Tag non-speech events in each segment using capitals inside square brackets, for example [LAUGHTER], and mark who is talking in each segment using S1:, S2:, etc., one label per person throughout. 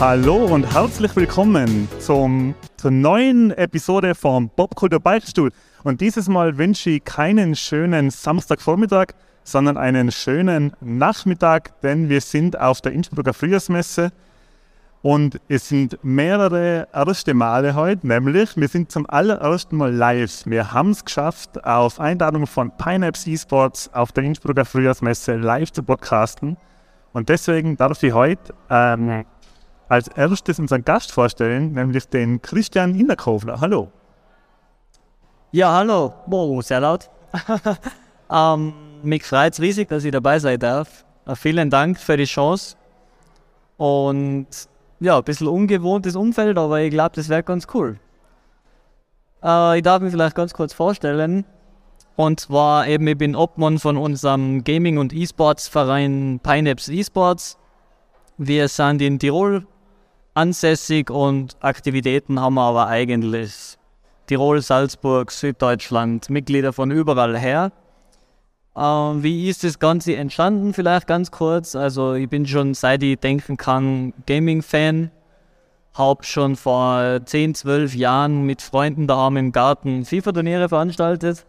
S1: Hallo und herzlich willkommen zum, zur neuen Episode vom Popkultur Beichtstuhl. Und dieses Mal wünsche ich keinen schönen Samstagvormittag, sondern einen schönen Nachmittag, denn wir sind auf der Innsbrucker Frühjahrsmesse und es sind mehrere erste Male heute, nämlich wir sind zum allerersten Mal live. Wir haben es geschafft, auf Einladung von Pineapps Esports auf der Innsbrucker Frühjahrsmesse live zu podcasten. Und deswegen darf ich heute ähm, als erstes unseren Gast vorstellen, nämlich den Christian Innerkofler. Hallo.
S2: Ja, hallo. Wow, sehr laut. [LAUGHS] ähm, mich freut es riesig, dass ich dabei sein darf. Äh, vielen Dank für die Chance. Und ja, ein bisschen ungewohntes Umfeld, aber ich glaube, das wäre ganz cool. Äh, ich darf mich vielleicht ganz kurz vorstellen. Und zwar eben, ich bin Obmann von unserem Gaming- und E-Sports-Verein Pineapps E-Sports. Wir sind in Tirol ansässig und Aktivitäten haben wir aber eigentlich Tirol, Salzburg, Süddeutschland, Mitglieder von überall her. Ähm, wie ist das Ganze entstanden? Vielleicht ganz kurz. Also ich bin schon seit ich denken kann Gaming-Fan. Habe schon vor 10, 12 Jahren mit Freunden daheim im Garten FIFA-Turniere veranstaltet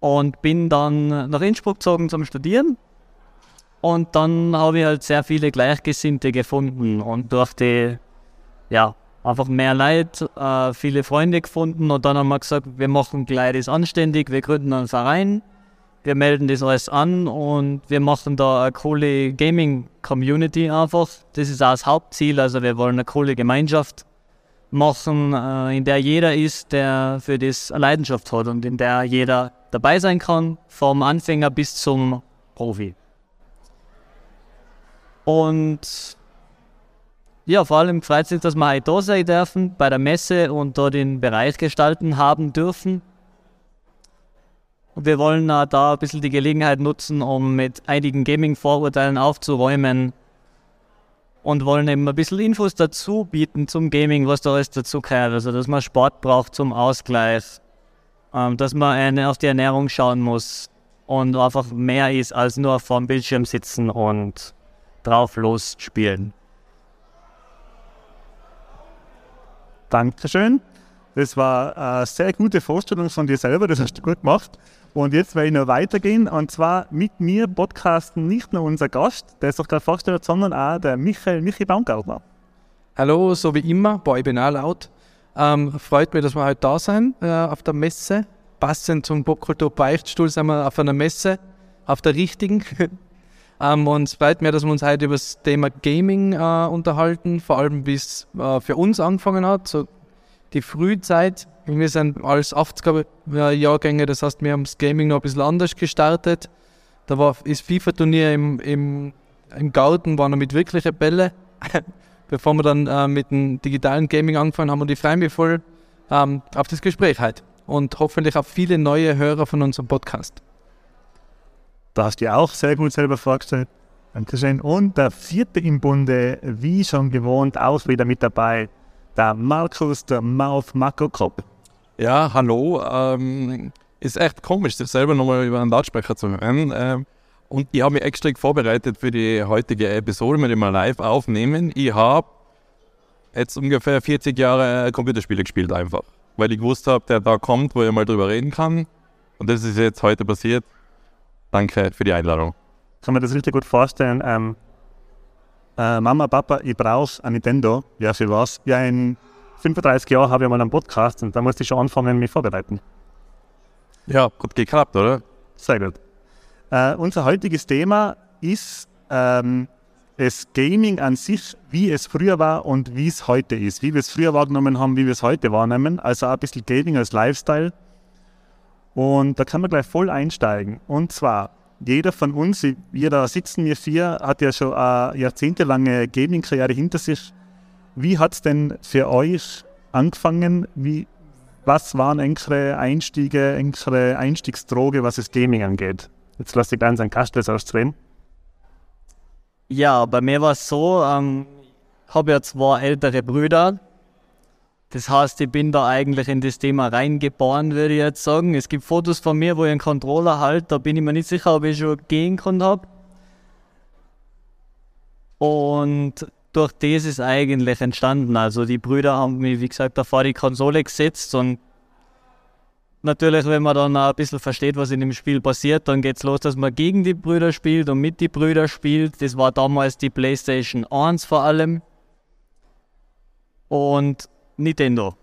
S2: und bin dann nach Innsbruck gezogen zum Studieren und dann habe ich halt sehr viele Gleichgesinnte gefunden und durch die, ja, einfach mehr Leid, äh, viele Freunde gefunden und dann haben wir gesagt, wir machen gleich das anständig, wir gründen einen Verein, wir melden das alles an und wir machen da eine coole Gaming-Community einfach. Das ist auch das Hauptziel, also wir wollen eine coole Gemeinschaft machen, äh, in der jeder ist, der für das eine Leidenschaft hat und in der jeder dabei sein kann, vom Anfänger bis zum Profi. Und ja, vor allem freut sich, dass wir heute da sein dürfen bei der Messe und da den Bereich gestalten haben dürfen. Und wir wollen da ein bisschen die Gelegenheit nutzen, um mit einigen Gaming-Vorurteilen aufzuräumen und wollen eben ein bisschen Infos dazu bieten zum Gaming, was da alles dazu gehört. Also, dass man Sport braucht zum Ausgleich, ähm, dass man auf die Ernährung schauen muss und einfach mehr ist als nur vor dem Bildschirm sitzen und drauf losspielen.
S1: Dankeschön. Das war eine sehr gute Vorstellung von dir selber, das hast du gut gemacht. Und jetzt werde ich noch weitergehen und zwar mit mir podcasten nicht nur unser Gast, der sich gerade vorstellt, sondern auch der Michael Michi Baumgartner.
S3: Hallo, so wie immer, boah, ich bin auch laut. Ähm, freut mich, dass wir heute da sind äh, auf der Messe. Passend zum Popkultur Beichtstuhl sind wir auf einer Messe, auf der richtigen. [LAUGHS] Ähm, und es freut mich, dass wir uns heute über das Thema Gaming äh, unterhalten, vor allem wie es äh, für uns angefangen hat, so die Frühzeit. Wir sind als 80er-Jahrgänge, das heißt, wir haben das Gaming noch ein bisschen anders gestartet. Da war das FIFA-Turnier im, im, im Garten, war noch mit wirklichen Bälle. [LAUGHS] Bevor wir dann äh, mit dem digitalen Gaming angefangen haben und ich freue mich voll ähm, auf das Gespräch heute und hoffentlich auf viele neue Hörer von unserem Podcast.
S1: Da hast du dir auch sehr gut selber vorgestellt. Dankeschön. Und der vierte im Bunde, wie schon gewohnt, auch wieder mit dabei, der Markus, der Mouth Makrokop.
S4: Ja, hallo. Ähm, ist echt komisch, sich selber nochmal über einen Lautsprecher zu hören. Ähm, und ich habe mich extra vorbereitet für die heutige Episode, mit dem wir live aufnehmen. Ich habe jetzt ungefähr 40 Jahre Computerspiele gespielt einfach. Weil ich gewusst habe, der Tag kommt, wo ich mal drüber reden kann. Und das ist jetzt heute passiert. Danke für die Einladung.
S1: Kann man das richtig gut vorstellen? Ähm, äh, Mama, Papa, ich brauche ein Nintendo. Ja, für was? Ja, in 35 Jahren habe ich mal einen Podcast und da musste ich schon anfangen, mich vorbereiten.
S4: Ja, gut geklappt, oder?
S1: Sehr gut. Äh, unser heutiges Thema ist ähm, das Gaming an sich, wie es früher war und wie es heute ist. Wie wir es früher wahrgenommen haben, wie wir es heute wahrnehmen. Also auch ein bisschen Gaming als Lifestyle. Und da kann man gleich voll einsteigen. Und zwar, jeder von uns, wir da sitzen, wir vier, hat ja schon eine jahrzehntelange Gaming-Karriere hinter sich. Wie hat es denn für euch angefangen? Wie, was waren eure Einstiege, eure Einstiegsdroge, was das Gaming angeht? Jetzt lasse ich ganz einen Kastel ausdrehen.
S2: Ja, bei mir war es so, ähm, habe ja zwei ältere Brüder, das heißt, ich bin da eigentlich in das Thema reingeboren, würde ich jetzt sagen. Es gibt Fotos von mir, wo ich einen Controller halte, da bin ich mir nicht sicher, ob ich schon gehen kann habe. Und durch das ist eigentlich entstanden. Also die Brüder haben mich, wie gesagt, davor die Konsole gesetzt und natürlich, wenn man dann ein bisschen versteht, was in dem Spiel passiert, dann geht es los, dass man gegen die Brüder spielt und mit die Brüder spielt. Das war damals die PlayStation 1 vor allem. Und Nintendo.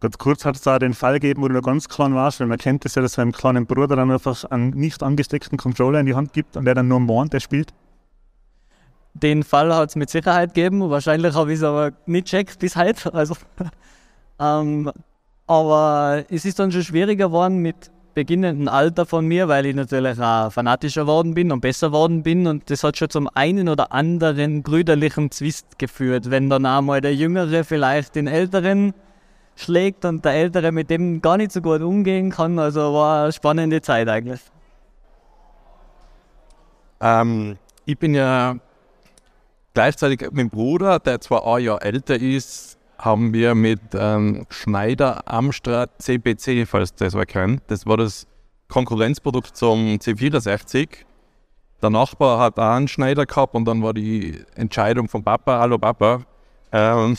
S1: Ganz kurz hat es da den Fall gegeben, wo du noch ganz klein warst, weil man kennt das ja, dass man einem kleinen Bruder dann einfach einen nicht angesteckten Controller in die Hand gibt und der dann nur mornt, der spielt.
S2: Den Fall hat es mit Sicherheit gegeben. Wahrscheinlich habe ich es aber nicht checkt bis heute. Also, [LAUGHS] ähm, aber es ist dann schon schwieriger geworden mit beginnendem Alter von mir, weil ich natürlich auch fanatischer geworden bin und besser geworden bin. Und das hat schon zum einen oder anderen brüderlichen Zwist geführt, wenn dann einmal der Jüngere vielleicht den Älteren schlägt und der Ältere mit dem gar nicht so gut umgehen kann. Also war eine spannende Zeit eigentlich.
S4: Ähm, ich bin ja gleichzeitig mit dem Bruder, der zwar ein Jahr älter ist, haben wir mit ähm, Schneider Amstrad CPC, falls das wer kennt. Das war das Konkurrenzprodukt zum C64. Der Nachbar hat auch einen Schneider gehabt und dann war die Entscheidung von Papa, hallo Papa, ähm,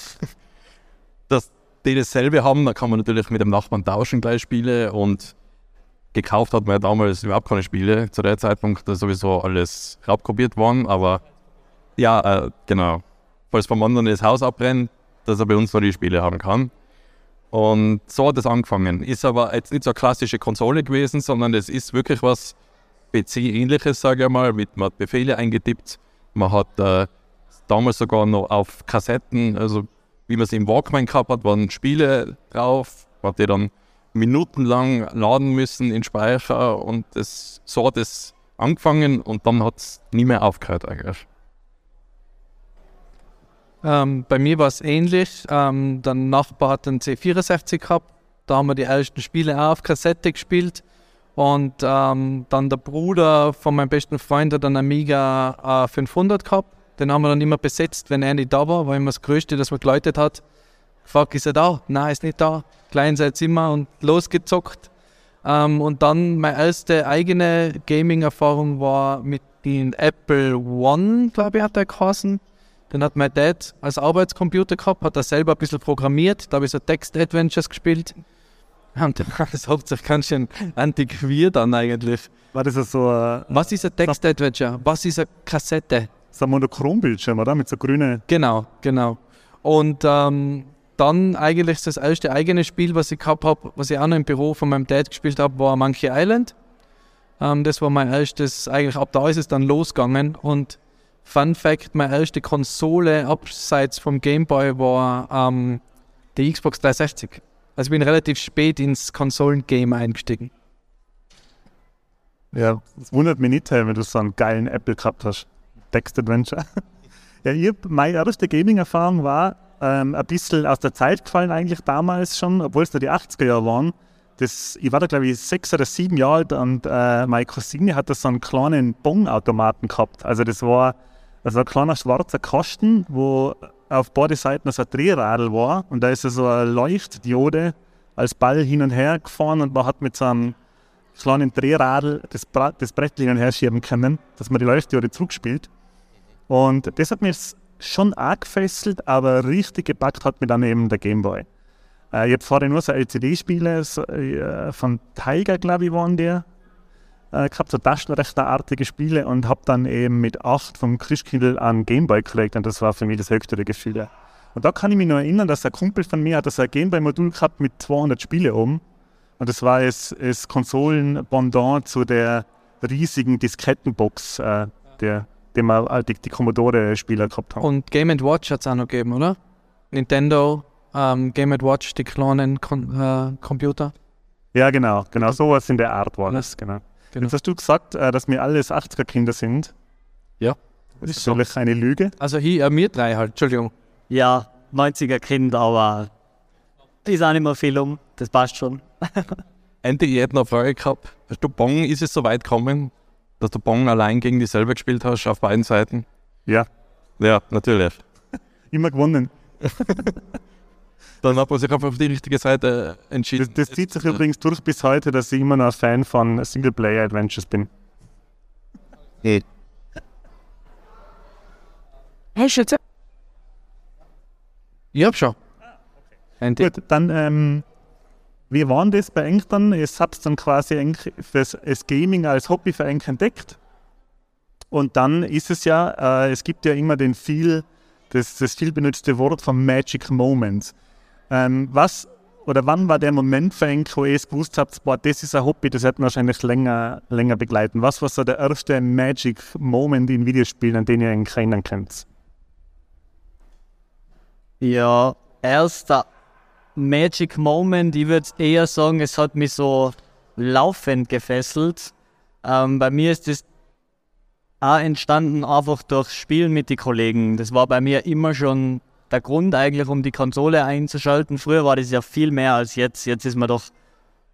S4: [LAUGHS] dass die dasselbe haben. Da kann man natürlich mit dem Nachbarn tauschen gleich Spiele und gekauft hat man ja damals überhaupt keine Spiele. Zu der Zeitpunkt ist sowieso alles raubkopiert worden, aber ja, äh, genau. Falls vom anderen das Haus abbrennt, dass er bei uns noch die Spiele haben kann. Und so hat es angefangen. Ist aber jetzt nicht so eine klassische Konsole gewesen, sondern es ist wirklich was PC-ähnliches, sage ich mal. Mit, man hat Befehle eingetippt. Man hat äh, damals sogar noch auf Kassetten, also wie man es im Walkman gehabt hat, waren Spiele drauf. Man hat die dann minutenlang laden müssen in Speicher und das, so hat es angefangen und dann hat es nie mehr aufgehört eigentlich.
S3: Ähm, bei mir war es ähnlich. Ähm, der Nachbar hat einen C64 gehabt. Da haben wir die ersten Spiele auch auf Kassette gespielt. Und ähm, dann der Bruder von meinem besten Freund hat einen Amiga äh, 500 gehabt. Den haben wir dann immer besetzt, wenn er nicht da war. War immer das Größte, das man geläutet hat. Gefragt, ist er da? Nein, ist nicht da. Klein sein Zimmer und losgezockt. Ähm, und dann meine erste eigene Gaming-Erfahrung war mit dem Apple One, glaube ich, hat er geheißen. Den hat mein Dad als Arbeitscomputer gehabt, hat er selber ein bisschen programmiert. Da habe ich so Text-Adventures gespielt. Und das hat sich ganz schön antiquiert dann eigentlich.
S1: War das so ein,
S3: Was ist ein Text-Adventure? Was ist eine Kassette?
S1: so ein Monochrombildschirm, oder? Mit so grünen.
S3: Genau, genau. Und ähm, dann eigentlich das erste eigene Spiel, was ich gehabt habe, was ich auch noch im Büro von meinem Dad gespielt habe, war Monkey Island. Ähm, das war mein erstes, eigentlich ab da ist es dann losgegangen. Und Fun Fact, meine erste Konsole abseits vom Game Boy war ähm, die Xbox 360. Also ich bin relativ spät ins Konsolengame eingestiegen.
S1: Ja, das wundert mich nicht, wenn du so einen geilen Apple gehabt hast. Text Adventure. [LAUGHS] ja, ich meine erste Gaming-Erfahrung war ähm, ein bisschen aus der Zeit gefallen, eigentlich damals schon, obwohl es da die 80er Jahre waren. Das, ich war da, glaube ich, sechs oder sieben Jahre alt und äh, meine Cousine hat da so einen kleinen Bong-Automaten gehabt. Also, das war also ein kleiner schwarzer Kasten, wo auf beide Seiten so ein Drehradl war und da ist so eine Leuchtdiode als Ball hin und her gefahren und man hat mit so einem kleinen Drehradl das, Bra das Brett hin und her schieben können, dass man die Leuchtdiode zurückspielt. Und das hat mich schon arg gefesselt, aber richtig gepackt hat mir dann eben der Gameboy. Äh, ich habe vorher nur so LCD-Spiele so, äh, von Tiger, glaube ich, waren die. Äh, gehabt, so taschenrechnerartige Spiele und habe dann eben mit 8 vom Christkindl an Gameboy gekriegt und das war für mich das höchste der Gefühle. Und da kann ich mich noch erinnern, dass ein Kumpel von mir hat das ein Gameboy-Modul gehabt mit 200 Spiele oben. Und das war das, das Konsolen-Pendant zu der riesigen Diskettenbox, äh, der, den wir die, die Commodore-Spieler gehabt haben.
S3: Und Game Watch hat es auch noch gegeben, oder? Nintendo, ähm, Game Watch, die kleinen Kon äh, Computer.
S1: Ja, genau, genau, sowas in der Art war das, genau.
S3: Genau.
S1: Jetzt hast du gesagt, äh, dass wir alles 80er-Kinder sind.
S4: Ja.
S1: Das ist natürlich eine Lüge.
S3: Also hier, äh, wir drei halt, Entschuldigung.
S2: Ja, 90er Kind, aber ist auch nicht mehr viel um. Das passt schon. [LAUGHS]
S4: Andy, ich hätte noch eine Frage gehabt. Hast du Bong, ist es so weit gekommen, dass du Bong allein gegen dich selber gespielt hast, auf beiden Seiten?
S1: Ja,
S4: Ja, natürlich. [LAUGHS]
S1: immer gewonnen. [LAUGHS]
S4: Dann hat man sich einfach auf die richtige Seite
S1: Das,
S4: entschieden.
S1: das zieht sich übrigens durch bis heute, dass ich immer noch ein Fan von Singleplayer-Adventures bin.
S3: Hast du jetzt? Ich hab schon. Handy.
S1: Gut, dann, ähm, wie war das bei euch dann? Ihr habt dann quasi das, das Gaming als Hobby für euch entdeckt. Und dann ist es ja, äh, es gibt ja immer den viel, das, das viel benutzte Wort von Magic Moments. Ähm, was oder wann war der Moment für wo ihr gewusst habt, boah, das ist ein Hobby, das wird mich wahrscheinlich länger, länger begleiten? Was war so der erste Magic Moment in Videospielen, an den ihr euch erinnern könnt?
S2: Ja, erster Magic Moment, ich würde eher sagen, es hat mich so laufend gefesselt. Ähm, bei mir ist das auch entstanden einfach durch Spielen mit den Kollegen. Das war bei mir immer schon der Grund eigentlich, um die Konsole einzuschalten. Früher war das ja viel mehr als jetzt. Jetzt ist man doch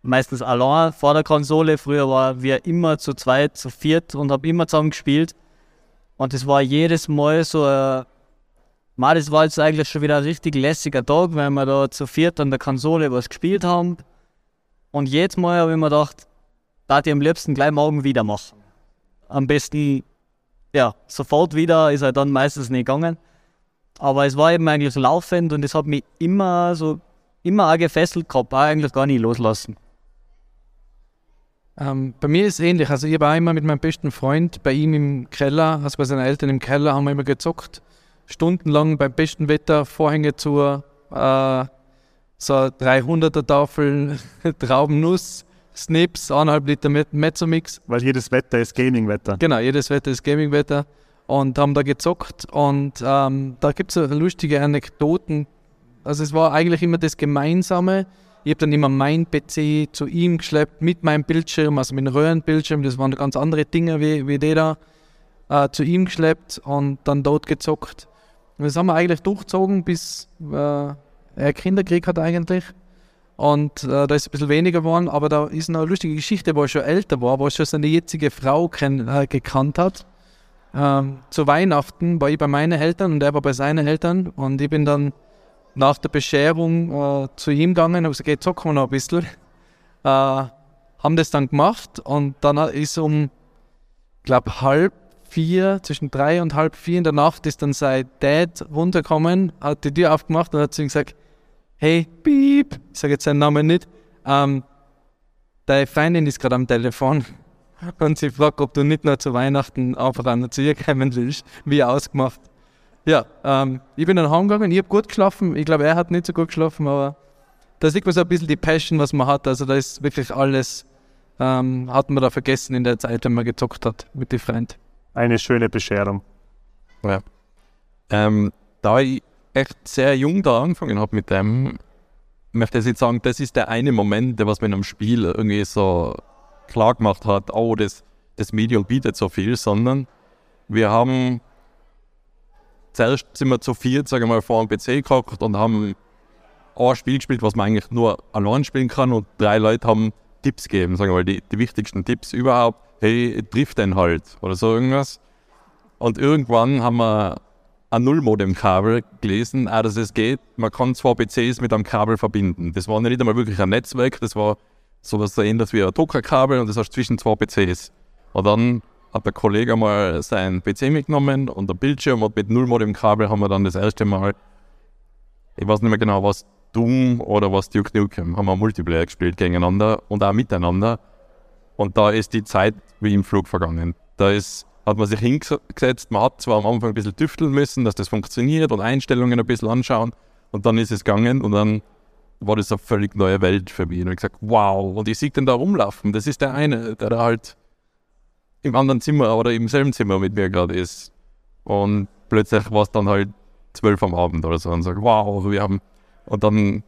S2: meistens allein vor der Konsole. Früher waren wir immer zu zweit, zu viert und haben immer zusammen gespielt. Und es war jedes Mal so Ma, das war jetzt eigentlich schon wieder ein richtig lässiger Tag, weil wir da zu viert an der Konsole was gespielt haben. Und jedes Mal habe ich mir gedacht, da ich am liebsten gleich morgen wieder machen. Am besten, ja, sofort wieder, ist halt dann meistens nicht gegangen. Aber es war eben eigentlich laufend und es hat mich immer so, immer auch gefesselt gehabt, auch eigentlich gar nicht loslassen.
S3: Ähm, bei mir ist es ähnlich. Also ich war immer mit meinem besten Freund bei ihm im Keller, also bei seinen Eltern im Keller, haben wir immer gezockt. Stundenlang beim besten Wetter, Vorhänge zu, äh, so 300er Tafel [LAUGHS] Traubennuss, Snips, 1,5 Liter Mezzomix.
S1: Weil jedes Wetter ist Gaming-Wetter.
S3: Genau, jedes Wetter ist Gaming-Wetter. Und haben da gezockt. Und ähm, da gibt es lustige Anekdoten. Also es war eigentlich immer das Gemeinsame. Ich habe dann immer mein PC zu ihm geschleppt mit meinem Bildschirm, also mit einem Röhrenbildschirm. Das waren ganz andere Dinge wie, wie die da. Äh, zu ihm geschleppt und dann dort gezockt. Und das haben wir eigentlich durchgezogen, bis äh, er Kinder gekriegt hat eigentlich. Und äh, da ist ein bisschen weniger geworden, aber da ist eine lustige Geschichte, wo er schon älter war, wo er schon seine jetzige Frau kenn, äh, gekannt hat. Ähm, zu Weihnachten war ich bei meinen Eltern und er war bei seinen Eltern und ich bin dann nach der Bescherung äh, zu ihm gegangen und habe gesagt, okay, zocken wir noch ein bisschen. Äh, haben das dann gemacht und dann ist um, glaube halb vier, zwischen drei und halb vier in der Nacht ist dann sein Dad runtergekommen, hat die Tür aufgemacht und hat zu ihm gesagt, hey, piep, ich sage jetzt seinen Namen nicht, ähm, deine Freundin ist gerade am Telefon und sie fragt, ob du nicht nur zu Weihnachten einfach noch zu ihr kommen willst, wie ausgemacht. Ja, ähm, ich bin dann heimgegangen, ich habe gut geschlafen, ich glaube, er hat nicht so gut geschlafen, aber da sieht man so ein bisschen die Passion, was man hat, also da ist wirklich alles, ähm, hat man da vergessen in der Zeit, wenn man gezockt hat mit den Freunden.
S1: Eine schöne Bescherung.
S4: Ja. Ähm, da ich echt sehr jung da angefangen habe mit dem, möchte ich jetzt sagen, das ist der eine Moment, der was mir in einem Spiel irgendwie so klar gemacht hat, oh, das, das Medium bietet so viel, sondern wir haben zuerst sind wir zu viert, sagen mal, vor dem PC gehockt und haben ein Spiel gespielt, was man eigentlich nur allein spielen kann und drei Leute haben Tipps gegeben, sagen wir mal, die, die wichtigsten Tipps überhaupt. Hey, trifft den halt oder so irgendwas. Und irgendwann haben wir ein Nullmodem-Kabel gelesen, auch dass es geht, man kann zwei PCs mit einem Kabel verbinden. Das war nicht einmal wirklich ein Netzwerk, das war so ähnlich wie ein Druckerkabel und das hast du zwischen zwei PCs. Und dann hat der Kollege mal seinen PC mitgenommen und der Bildschirm und mit Nullmodem-Kabel haben wir dann das erste Mal, ich weiß nicht mehr genau, was Doom oder was Duke Nukem, haben wir Multiplayer gespielt gegeneinander und auch miteinander. Und da ist die Zeit wie im Flug vergangen. Da ist, hat man sich hingesetzt, man hat zwar am Anfang ein bisschen tüfteln müssen, dass das funktioniert und Einstellungen ein bisschen anschauen und dann ist es gegangen und dann war das eine völlig neue Welt für mich. Und ich gesagt, wow, und ich sehe den da rumlaufen. Das ist der eine, der da halt im anderen Zimmer oder im selben Zimmer mit mir gerade ist. Und plötzlich war es dann halt zwölf am Abend oder so und sage, wow, wir haben. Und dann,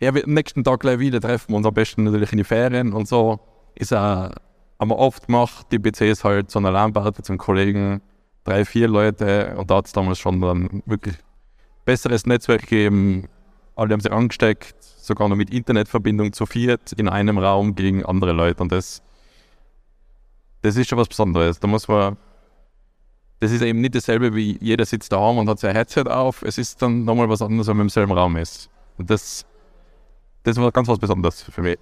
S4: ja, wir am nächsten Tag gleich wieder treffen uns am besten natürlich in die Ferien und so. Ist auch, haben wir oft gemacht, die PCs halt so eine LAN-Party zum Kollegen, drei, vier Leute und da hat es damals schon dann wirklich besseres Netzwerk gegeben. Alle haben sich angesteckt, sogar noch mit Internetverbindung zu viert in einem Raum gegen andere Leute und das, das ist schon was Besonderes. Da muss man das ist eben nicht dasselbe wie jeder sitzt daheim und hat sein Headset auf. Es ist dann nochmal was anderes, wenn man im selben Raum ist. Und das, das war ganz was Besonderes für mich.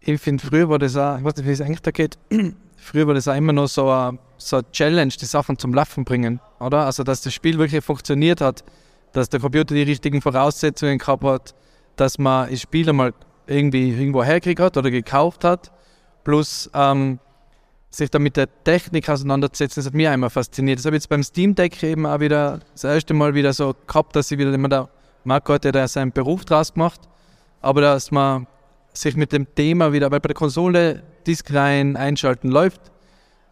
S3: ich finde, früher war das auch, ich weiß nicht, wie es eigentlich da geht, [CLEARS THROAT] früher war das auch immer noch so eine, so eine Challenge, die Sachen zum Laufen bringen, oder? Also, dass das Spiel wirklich funktioniert hat, dass der Computer die richtigen Voraussetzungen gehabt hat, dass man das Spiel einmal irgendwie irgendwo hergekriegt hat oder gekauft hat, plus ähm, sich da mit der Technik auseinanderzusetzen, das hat mich einmal fasziniert. Das habe ich jetzt beim Steam Deck eben auch wieder das erste Mal wieder so gehabt, dass ich wieder immer da, Marco hat ja da seinen Beruf draus gemacht, aber dass man sich mit dem Thema wieder, weil bei der Konsole Disk rein einschalten läuft.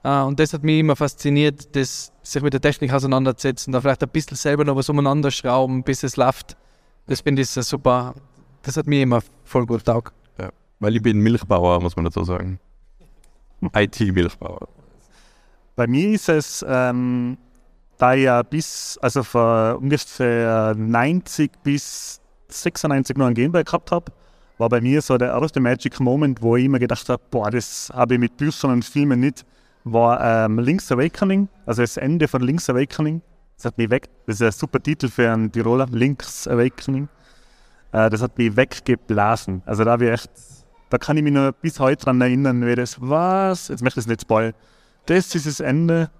S3: Äh, und das hat mich immer fasziniert, das, sich mit der Technik auseinanderzusetzen, da vielleicht ein bisschen selber noch was umeinander schrauben, bis es läuft. Das finde ich super. Das hat mir immer voll gut taugt.
S4: Ja, weil ich bin Milchbauer, muss man dazu sagen. [LAUGHS] IT-Milchbauer.
S1: Bei mir ist es, ähm, da ich ja bis, also von ungefähr 90 bis 96 noch einen Gameboy gehabt habe, war bei mir so der erste Magic Moment, wo ich immer gedacht habe, boah, das habe ich mit Büchern und Filmen nicht, war ähm, Link's Awakening, also das Ende von Link's Awakening. Das hat mich weg, das ist ein super Titel für einen Tiroler, Link's Awakening. Äh, das hat mich weggeblasen. Also da habe ich echt, da kann ich mich noch bis heute dran erinnern, wie das, was, jetzt möchte ich es nicht spoilern. Das ist das Ende,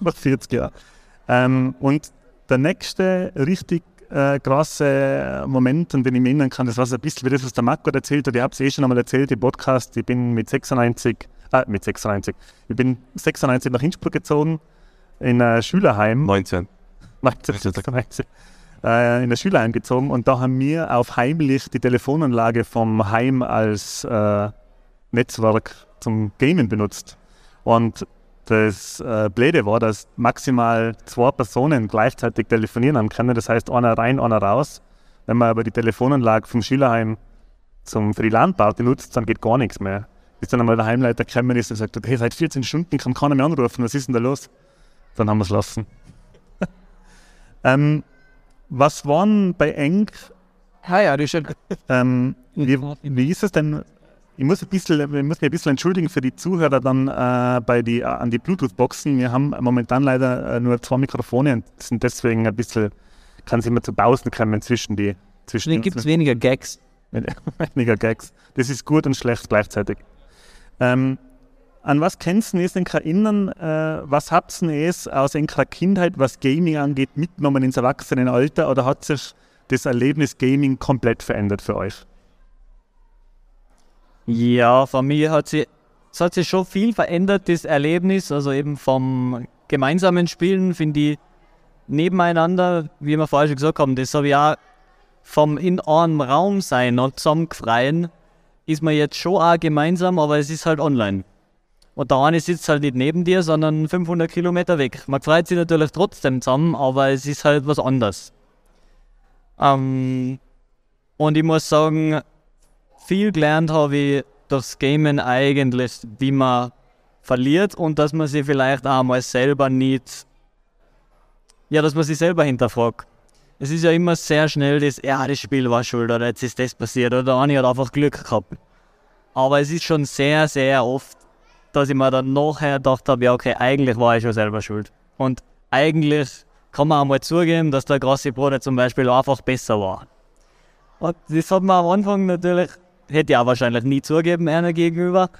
S1: nach 40 Jahren. Ähm, und der nächste richtig äh, große Moment, an den ich mich erinnern kann, das war so ein bisschen wie das, was der Marco erzählt hat. Ich habe es eh schon einmal erzählt im Podcast. Ich bin mit 96, äh, mit 96, ich bin 96 nach Innsbruck gezogen, in ein Schülerheim.
S4: 19.
S1: 1996. Äh, in ein Schülerheim gezogen und da haben wir auf heimlich die Telefonanlage vom Heim als äh, Netzwerk zum Gamen benutzt. Und das äh, Blöde war, dass maximal zwei Personen gleichzeitig telefonieren haben können. Das heißt, einer rein, einer raus. Wenn man aber die Telefonanlage vom Schülerheim zum, für die Landparty nutzt, dann geht gar nichts mehr. Bis dann einmal der Heimleiter gekommen ist und sagt, hey, seit 14 Stunden kann keiner mehr anrufen, was ist denn da los? Dann haben wir es lassen. [LAUGHS] ähm, was waren bei Eng,
S3: Ah ja, das ist ja
S1: ähm, wie, wie ist es denn ich muss, ein bisschen, ich muss mich ein bisschen entschuldigen für die Zuhörer dann äh, bei die, äh, an die Bluetooth-Boxen. Wir haben momentan leider äh, nur zwei Mikrofone und sind deswegen ein bisschen, kann es immer zu Pausen kommen zwischen die. Zwischen
S2: Dann
S1: uns.
S2: gibt es weniger Gags. [LAUGHS]
S1: weniger Gags. Das ist gut und schlecht gleichzeitig. Ähm, an was kennst du es in erinnern? Äh, was habt ihr es aus eurer Kindheit, was Gaming angeht, mitgenommen ins Erwachsenenalter oder hat sich das Erlebnis Gaming komplett verändert für euch?
S2: Ja, von mir hat sich, es hat sich schon viel verändert, das Erlebnis. Also eben vom gemeinsamen Spielen finde ich nebeneinander, wie wir vorher schon gesagt haben, das habe ich auch vom in einem Raum sein und zusammengefreien, ist man jetzt schon auch gemeinsam, aber es ist halt online. Und der eine sitzt halt nicht neben dir, sondern 500 Kilometer weg. Man freut sich natürlich trotzdem zusammen, aber es ist halt was anderes. Ähm, und ich muss sagen, viel gelernt habe ich durchs Gamen eigentlich, wie man verliert und dass man sich vielleicht auch mal selber nicht, ja, dass man sich selber hinterfragt. Es ist ja immer sehr schnell das, ja, das Spiel war schuld oder jetzt ist das passiert oder der eine hat einfach Glück gehabt. Aber es ist schon sehr, sehr oft, dass ich mir dann nachher gedacht habe, ja, okay, eigentlich war ich schon selber schuld. Und eigentlich kann man auch mal zugeben, dass der große Bruder zum Beispiel einfach besser war. Und das hat man am Anfang natürlich hätte ich auch wahrscheinlich nie zugeben, einer gegenüber.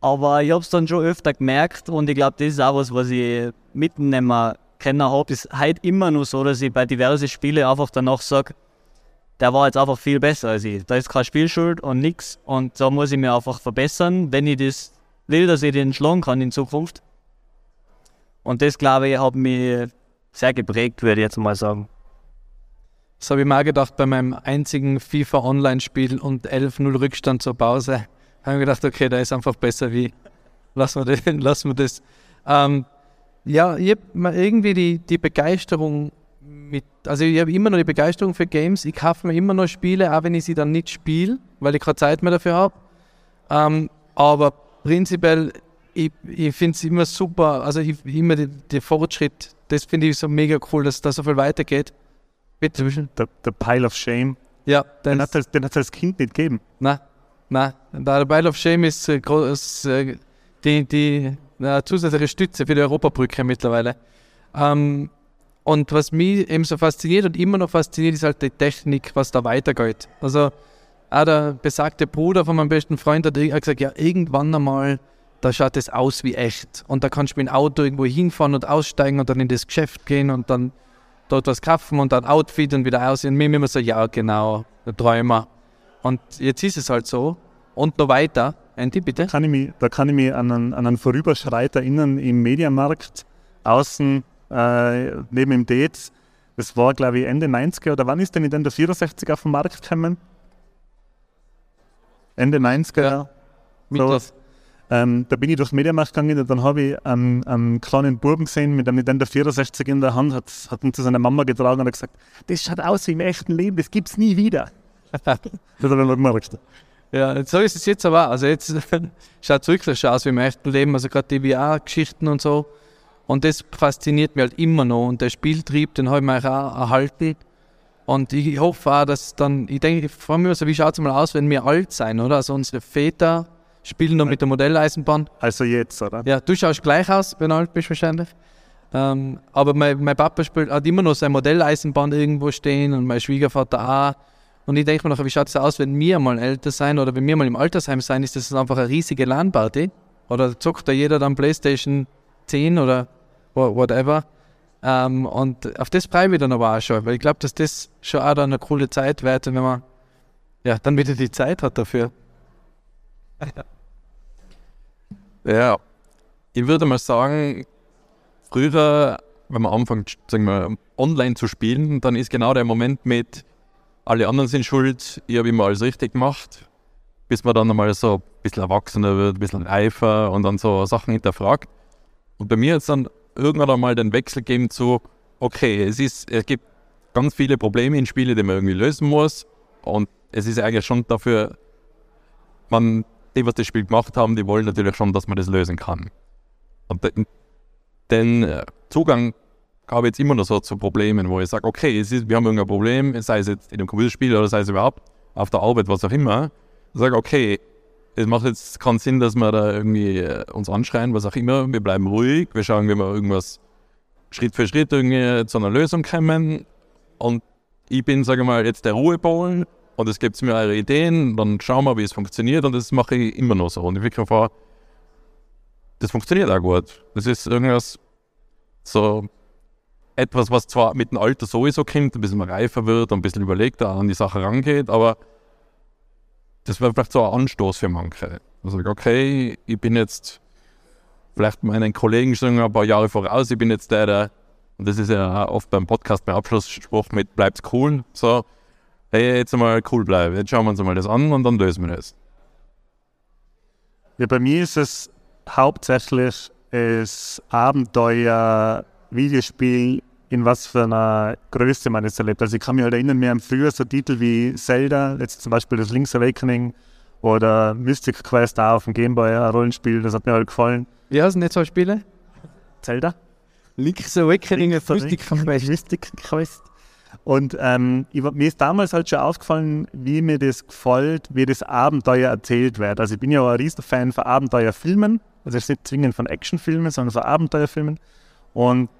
S2: Aber ich habe es dann schon öfter gemerkt und ich glaube, das ist auch was, was ich mitnehmen können habe. Ist heute immer nur so, dass ich bei diversen Spielen einfach danach sage, der war jetzt einfach viel besser als ich. Da ist keine Spielschuld und nichts. Und da muss ich mich einfach verbessern, wenn ich das will, dass ich den schlagen kann in Zukunft. Und das, glaube ich, hat mich sehr geprägt, würde ich jetzt mal sagen.
S3: Das habe ich mir auch gedacht bei meinem einzigen FIFA Online-Spiel und 11-0 Rückstand zur Pause. habe ich gedacht, okay, da ist einfach besser wie. Lassen wir, den, [LAUGHS] lassen wir das. Ähm, ja, ich habe irgendwie die, die Begeisterung mit. Also, ich habe immer noch die Begeisterung für Games. Ich kaufe mir immer noch Spiele, auch wenn ich sie dann nicht spiele, weil ich keine Zeit mehr dafür habe. Ähm, aber prinzipiell, ich, ich finde es immer super. Also, ich, immer der Fortschritt, das finde ich so mega cool, dass da so viel weitergeht.
S1: Bitte, der, der Pile of Shame.
S3: Ja,
S1: den hat es den als Kind nicht gegeben.
S3: Nein, nein. Der Pile of Shame ist, äh, ist äh, die, die äh, zusätzliche Stütze für die Europabrücke mittlerweile. Ähm, und was mich eben so fasziniert und immer noch fasziniert, ist halt die Technik, was da weitergeht. Also auch der besagte Bruder von meinem besten Freund hat gesagt, ja, irgendwann einmal, da schaut es aus wie echt. Und da kannst du mit dem Auto irgendwo hinfahren und aussteigen und dann in das Geschäft gehen und dann dort was kaufen und dann Outfit und wieder aussehen. Und mir immer so, ja, genau, der Träumer. Und jetzt ist es halt so. Und noch weiter. Andy, bitte.
S1: Kann ich mich, da kann ich mich an einen, an einen Vorüberschreit erinnern im Mediamarkt, außen äh, neben dem Date. Das war, glaube ich, Ende 90er oder wann ist der Nintendo 64 auf den Markt gekommen? Ende 90er,
S3: Ja. Mit
S1: So.
S3: das.
S1: Ähm, da bin ich durchs Mediamarkt gegangen und dann habe ich einen, einen kleinen Buben gesehen mit einem Nintendo 64 in der Hand, hat, hat ihn zu seiner Mama getragen und hat gesagt, das schaut aus wie im echten Leben, das gibt's nie wieder. [LAUGHS] das hat er dann gemerkt.
S3: Ja, so ist es jetzt aber auch. Also jetzt [LAUGHS] schaut es wirklich aus wie im echten Leben, also gerade die VR-Geschichten und so. Und das fasziniert mich halt immer noch. Und der Spieltrieb, den habe ich mir auch erhalten. Und ich hoffe auch, dass dann, ich denke, ich frage mich immer so, wie schaut es mal aus, wenn wir alt sein, oder? Also unsere Väter spielen noch mit der Modelleisenbahn.
S1: Also jetzt, oder?
S3: Ja, du schaust gleich aus, wenn du alt bist wahrscheinlich. Ähm, aber mein, mein Papa spielt, hat immer noch seine Modelleisenbahn irgendwo stehen und mein Schwiegervater auch. Und ich denke mir nachher, wie schaut es aus, wenn wir mal älter sein oder wenn wir mal im Altersheim sein, ist das einfach eine riesige LAN-Party? Oder zockt da jeder dann Playstation 10 oder wha- whatever? Ähm, und auf das freue ich mich dann aber auch schon, weil ich glaube, dass das schon auch dann eine coole Zeit wird, wenn man ja, dann wieder die Zeit hat dafür. [LAUGHS]
S4: Ja, ich würde mal sagen, früher, wenn man anfängt, sagen wir, online zu spielen, dann ist genau der Moment mit, alle anderen sind schuld, ich habe immer alles richtig gemacht, bis man dann einmal so ein bisschen erwachsener wird, ein bisschen reifer und dann so Sachen hinterfragt. Und bei mir es dann irgendwann einmal den Wechsel gegeben zu, okay, es, ist, es gibt ganz viele Probleme in Spielen, die man irgendwie lösen muss. Und es ist eigentlich schon dafür, man, die, was das Spiel gemacht haben, die wollen natürlich schon, dass man das lösen kann. Und den, den äh, Zugang habe ich jetzt immer noch so zu Problemen, wo ich sage, okay, ist, wir haben irgendein Problem, sei es jetzt in einem Computerspiel oder sei es überhaupt auf der Arbeit, was auch immer. Ich sage, okay, es macht jetzt keinen Sinn, dass wir da irgendwie äh, uns anschreien, was auch immer. Wir bleiben ruhig, wir schauen, wie wir irgendwas Schritt für Schritt irgendwie zu einer Lösung kommen. Und ich bin, sage ich mal, jetzt der Ruhepol und es gibt mir eure Ideen, dann schauen wir, wie es funktioniert und das mache ich immer noch so. Und ich wirklich vor, das funktioniert auch gut. Das ist irgendwas so etwas, was zwar mit dem Alter sowieso kommt, ein bisschen reifer wird und ein bisschen überlegter an die Sache rangeht, aber das wäre vielleicht so ein Anstoß für manche. Also okay, ich bin jetzt vielleicht meinen Kollegen schon ein paar Jahre voraus, ich bin jetzt der, der, und das ist ja oft beim Podcast mein Abschlussspruch mit bleibt's cool, so, hey, jetzt mal cool bleiben, jetzt schauen wir uns mal das an und dann lösen wir das.
S1: Ja, bei mir ist es hauptsächlich das Abenteuer-Videospiel, in was für einer Größe man es erlebt. Also ich kann mich halt erinnern, mir haben früher so Titel wie Zelda, jetzt zum Beispiel das Link's Awakening oder Mystic Quest auch auf dem Gameboy, ein Rollenspiel, das hat mir halt gefallen.
S3: Wie heißen nicht so Spiele?
S1: Zelda?
S3: Link's Awakening,
S1: Link's
S3: Mystic Quest.
S1: Mystic Quest. Und ähm, ich, mir ist damals halt schon aufgefallen, wie mir das gefällt, wie das Abenteuer erzählt wird. Also ich bin ja auch ein riesen Fan von Abenteuerfilmen. Also nicht zwingend von Actionfilmen, sondern von Abenteuerfilmen. Und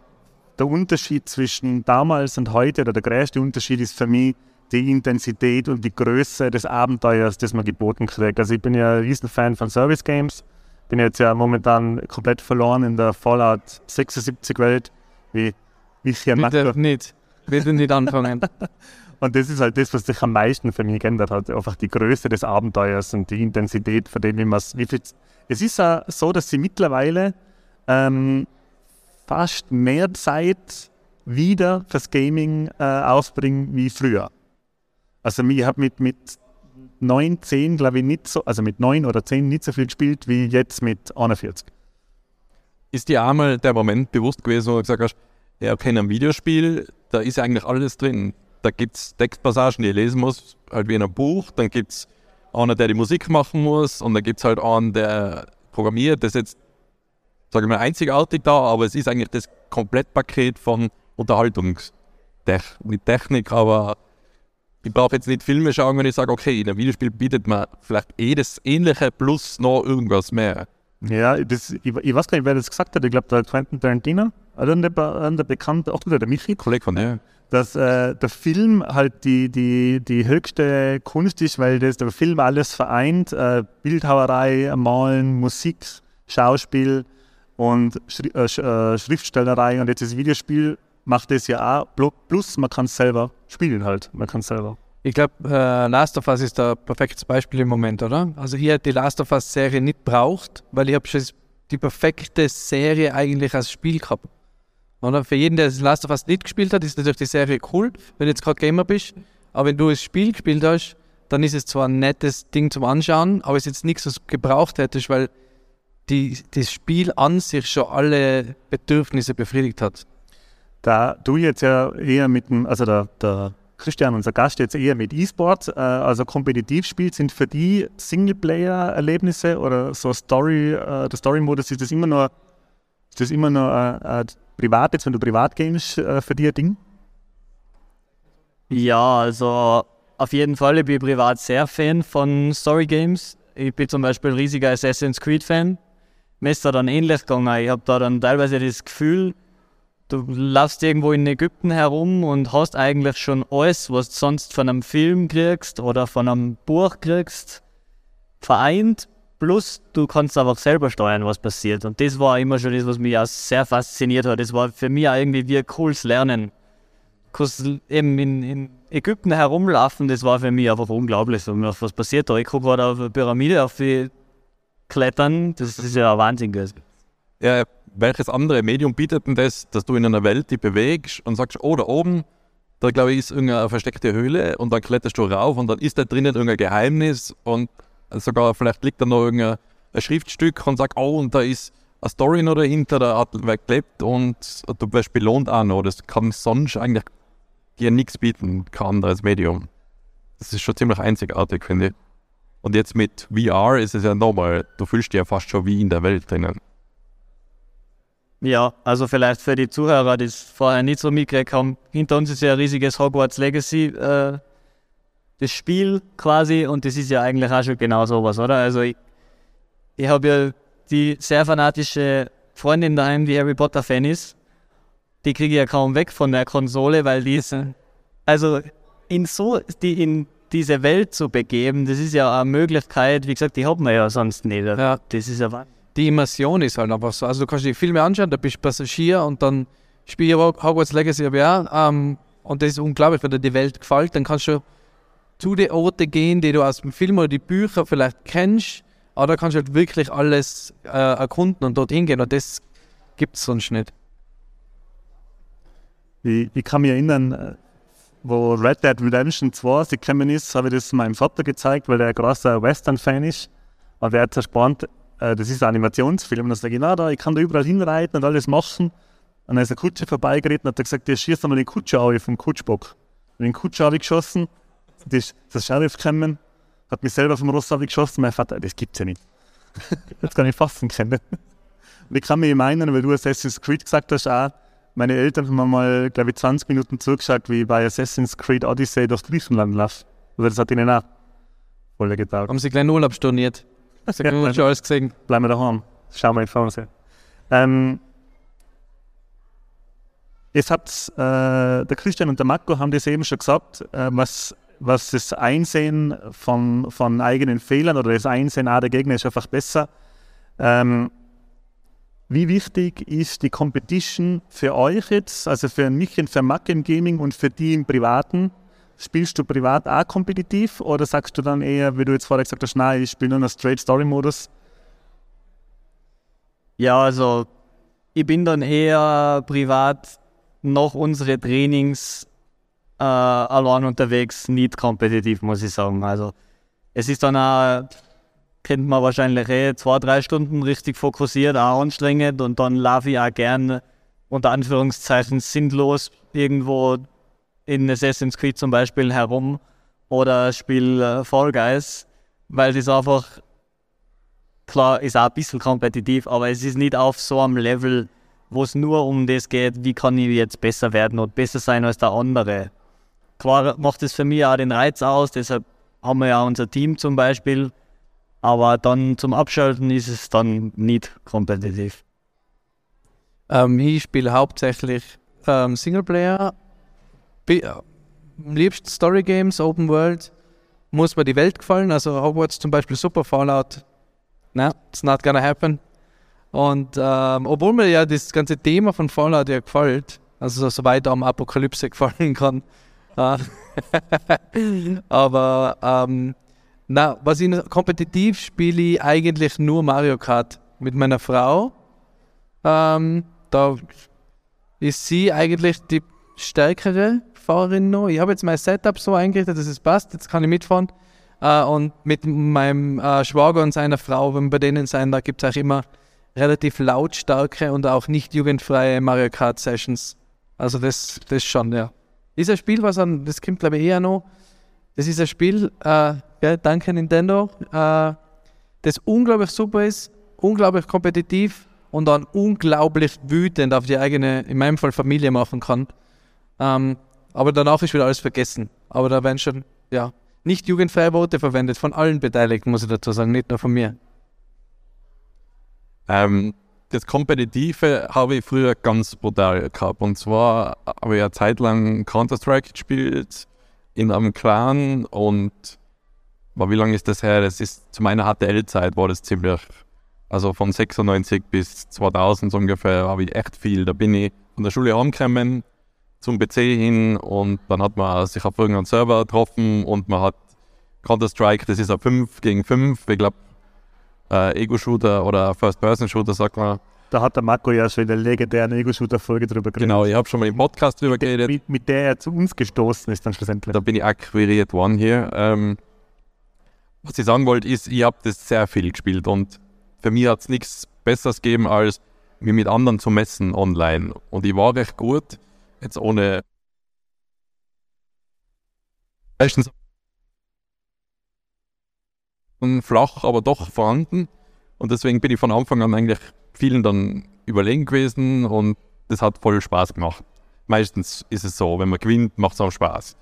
S1: der Unterschied zwischen damals und heute, oder der größte Unterschied ist für mich die Intensität und die Größe des Abenteuers, das man geboten kriegt. Also ich bin ja ein riesen Fan von Service Games. Bin jetzt ja momentan komplett verloren in der Fallout 76 Welt, wie Michi
S3: Bitte nicht. Bitte nicht anfangen. [LAUGHS]
S1: und das ist halt das, was sich am meisten für mich geändert hat. Einfach die Größe des Abenteuers und die Intensität, von dem wie man es. Es ist auch so, dass sie mittlerweile ähm, fast mehr Zeit wieder fürs Gaming äh, aufbringen wie früher. Also ich habe mit, mit 9, 10, glaube ich, nicht so, also mit 9 oder 10 nicht so viel gespielt wie jetzt mit 41.
S4: Ist dir einmal der Moment bewusst gewesen, wo du gesagt hast, ja, okay, in einem Videospiel, da ist eigentlich alles drin. Da gibt es Textpassagen, die ich lesen muss, halt wie in einem Buch. Dann gibt es einer, der die Musik machen muss. Und dann gibt es halt einen, der programmiert. Das ist jetzt, sage ich mal, einzigartig da, aber es ist eigentlich das Komplettpaket von Unterhaltungstechnik, nicht Technik, aber ich brauche jetzt nicht Filme schauen, wenn ich sage, okay, in einem Videospiel bietet man vielleicht eh das Ähnliche plus noch irgendwas mehr.
S1: Ja, das, ich, ich weiß gar nicht, wer das gesagt hat. Ich glaube, der Quentin Tarantino oder der, Be- der Bekannte, auch der Michi,
S4: Kollege von dir.
S1: dass äh, der Film halt die, die, die höchste Kunst ist, weil das, der Film alles vereint. Äh, Bildhauerei, Malen, Musik, Schauspiel und Schri äh, äh, Schriftstellerei. Und jetzt das Videospiel macht das ja auch. Plu- Plus man kann es selber spielen halt. Man kann selber.
S3: Ich glaube, äh, Last of Us ist ein perfektes Beispiel im Moment, oder? Also ich hätte die Last of Us Serie nicht braucht, weil ich habe schon die perfekte Serie eigentlich als Spiel gehabt. Oder? Für jeden, der das Last of Us nicht gespielt hat, ist natürlich die Serie cool, wenn du jetzt gerade Gamer bist. Aber wenn du das Spiel gespielt hast, dann ist es zwar ein nettes Ding zum Anschauen, aber es ist jetzt nichts, was du gebraucht hättest, weil die, das Spiel an sich schon alle Bedürfnisse befriedigt hat.
S1: Da du jetzt ja eher mit dem, also der, der Christian, unser Gast, jetzt eher mit E-Sport, äh, also kompetitiv spielt, sind für die Singleplayer-Erlebnisse oder so Story, äh, der Story-Modus, ist das immer nur, ist das immer nur äh, äh, privat, jetzt wenn du privat gamest, äh, für dich ein Ding?
S2: Ja, also auf jeden Fall. Ich bin privat sehr Fan von Story Games. Ich bin zum Beispiel ein riesiger Assassin's Creed Fan. Mir ist da dann ähnlich gegangen. Ich habe da dann teilweise das Gefühl, du laufst irgendwo in Ägypten herum und hast eigentlich schon alles, was du sonst von einem Film kriegst oder von einem Buch kriegst, vereint. Plus, du kannst einfach selber steuern, was passiert. Und das war immer schon das, was mich auch sehr fasziniert hat. Das war für mich auch irgendwie wie ein cooles Lernen kannst eben in, in Ägypten herumlaufen, das war für mich einfach unglaublich. Was passiert da? Ich gucke gerade auf eine Pyramide, auf die klettern, das ist ja Wahnsinn.
S4: Ja, welches andere Medium bietet denn das, dass du in einer Welt dich bewegst und sagst, oh, da oben, da glaube ich, ist irgendeine versteckte Höhle und dann kletterst du rauf und dann ist da drinnen irgendein Geheimnis und sogar vielleicht liegt da noch irgendein ein Schriftstück und sagt, oh, und da ist eine Story noch dahinter, da hat wer gelebt und du wirst belohnt auch noch. Das kann sonst eigentlich dir nichts bieten, kein anderes Medium. Das ist schon ziemlich einzigartig, finde ich. Und jetzt mit VR ist es ja nochmal, du fühlst dich ja fast schon wie in der Welt drinnen.
S2: Ja, also vielleicht für die Zuhörer, die es vorher nicht so mitgekriegt haben, hinter uns ist ja ein riesiges Hogwarts Legacy, äh, das Spiel quasi, und das ist ja eigentlich auch schon genau sowas, oder? Also ich, ich habe ja die sehr fanatische Freundin daheim, die Harry Potter Fan ist. Die kriege ich ja kaum weg von der Konsole, weil die ist, also in so, die in diese Welt zu begeben, das ist ja eine Möglichkeit, wie gesagt, die hat man ja sonst nicht.
S3: Ja.
S2: Das ist ja Wahnsinn.
S3: die Immersion ist halt einfach so. Also du kannst die Filme anschauen, da bist du Passagier und dann spiele ich Hog- Hogwarts Legacy aber auch. Ähm, und das ist unglaublich, wenn dir die Welt gefällt, dann kannst du zu den Orten gehen, die du aus dem Film oder die Bücher vielleicht kennst, aber da kannst du halt wirklich alles äh, erkunden und dorthin gehen und das gibt es sonst nicht.
S1: Ich, ich kann mich erinnern, äh, wo Red Dead Redemption 2 gekommen ist, habe ich das meinem Vater gezeigt, weil er ein großer Western-Fan ist. Aber er hat zerspannt, äh, das ist ein Animationsfilm. Und dann sage ich, na, da, ich kann da überall hinreiten und alles machen. Und dann ist eine Kutsche vorbeigeritten und hat gesagt, der schießt einmal den Kutscher auf vom Kutschbock. Und den ich geschossen, da ist der Sheriff gekommen, hat mich selber vom Ross geschossen. Mein Vater, das gibt's ja nicht. [LAUGHS] das kann ich fassen können. [LAUGHS] Und ich kann mich meinen, weil du Assassin's Creed gesagt hast, auch, meine Eltern haben mal, glaube ich, 20 Minuten zugeschaut, wie ich bei Assassin's Creed Odyssey durch Griechenland laufe. Also das hat ihnen auch voll getaugt.
S3: Haben sie gleich einen Urlaub storniert. Sie haben
S1: Ja,
S3: schon alles gesehen.
S1: Bleiben wir daheim. Schauen wir im Fernsehen. Ähm, jetzt habt äh, der Christian und der Marco haben das eben schon gesagt, äh, was, was das Einsehen von, von eigenen Fehlern oder das Einsehen auch der Gegner ist einfach besser. Ähm, wie wichtig ist die Competition für euch jetzt, also für mich und für Mac im Gaming und für die im Privaten? Spielst du privat auch kompetitiv oder sagst du dann eher, wie du jetzt vorher gesagt hast, nein, ich spiele nur noch Straight Story Modus?
S2: Ja, also ich bin dann eher privat nach unsere Trainings äh, allein unterwegs, nicht kompetitiv, muss ich sagen. Also es ist dann auch, kennt man wahrscheinlich eh, zwei, drei Stunden richtig fokussiert, auch anstrengend und dann laufe ich auch gern unter Anführungszeichen sinnlos irgendwo in Assassin's Creed zum Beispiel herum oder spiele äh, Fall Guys, weil das einfach klar ist auch ein bisschen kompetitiv, aber es ist nicht auf so einem Level, wo es nur um das geht, wie kann ich jetzt besser werden und besser sein als der andere. Klar macht es für mich auch den Reiz aus, deshalb haben wir ja unser Team zum Beispiel, aber dann zum Abschalten ist es dann nicht kompetitiv.
S3: Ähm, ich spiele hauptsächlich ähm, Singleplayer. Bi- äh, Am liebsten Story Games, Open World. Muss mir die Welt gefallen. Also Hogwarts zum Beispiel super, Fallout. Na, it's not gonna happen. Und ähm, obwohl mir ja das ganze Thema von Fallout ja gefällt, also so- soweit am Apokalypse [LAUGHS] gefallen kann. Äh, [LAUGHS] Aber ähm, na, was ich kompetitiv spiele, ich eigentlich nur Mario Kart mit meiner Frau. Ähm, da ist sie eigentlich die stärkere Fahrerin noch. Ich habe jetzt mein Setup so eingerichtet, dass es passt. Jetzt kann ich mitfahren. Äh, und mit meinem äh, Schwager und seiner Frau, wenn wir bei denen sein, da gibt es auch immer relativ lautstarke und auch nicht jugendfreie Mario Kart Sessions. Also das, das schon, ja. Ist ein Spiel, was an, das kommt glaube ich eher noch. Das ist ein Spiel, äh, ja, danke Nintendo, äh, das unglaublich super ist, unglaublich kompetitiv und dann unglaublich wütend auf die eigene, in meinem Fall Familie machen kann. Ähm, aber danach ist wieder alles vergessen. Aber da werden schon, ja, nicht jugendfreie Worte verwendet, von allen Beteiligten, muss ich dazu sagen, nicht nur von mir.
S4: Ähm, das Kompetitive habe ich früher ganz brutal gehabt. Und zwar habe ich eine Zeit lang Counter-Strike gespielt in einem Clan und aber wie lange ist das her? Das ist zu meiner HTL-Zeit war das ziemlich, also von 96 bis 2000 so ungefähr habe ich echt viel. Da bin ich von der Schule heimgekommen zum PC hin und dann hat man sich auf irgendeinem Server getroffen und man hat Counter-Strike, das ist ein 5 gegen 5, ich glaube äh, Ego-Shooter oder First-Person-Shooter, sagt man.
S1: Da hat der Marco ja schon in der legendären Ego-Shooter-Folge drüber geredet.
S4: Genau, ich habe schon mal im Podcast drüber geredet.
S1: Mit, mit der er zu uns gestoßen ist dann schlussendlich.
S4: Da bin ich akquiriert worden hier. Ähm, was ich sagen wollte, ist, ich habe das sehr viel gespielt und für mich hat es nichts Besseres gegeben, als mich mit anderen zu messen online. Und ich war recht gut, jetzt ohne. Meistens flach, aber doch vorhanden. Und deswegen bin ich von Anfang an eigentlich vielen dann überlegen gewesen und das hat voll Spaß gemacht. Meistens ist es so, wenn man gewinnt, macht es auch Spaß.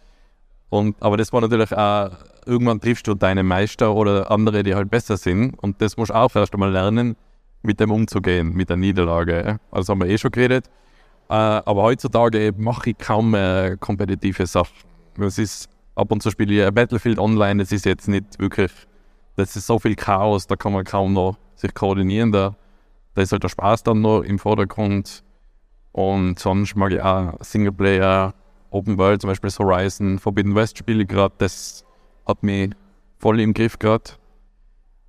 S4: Und, aber das war natürlich auch, irgendwann triffst du deine Meister oder andere, die halt besser sind. Und das musst du auch erst einmal lernen, mit dem umzugehen, mit der Niederlage. Also haben wir eh schon geredet. Äh, aber heutzutage mache ich kaum mehr kompetitive Sachen. Es ist, ab und zu spiele ich Battlefield online, das ist jetzt nicht wirklich, das ist so viel Chaos, da kann man kaum noch sich koordinieren. Da, da ist halt der Spaß dann noch im Vordergrund. Und sonst mag ich auch Singleplayer, Open World, zum Beispiel Horizon, Forbidden West spiele ich gerade, das hat mich voll im Griff gerade.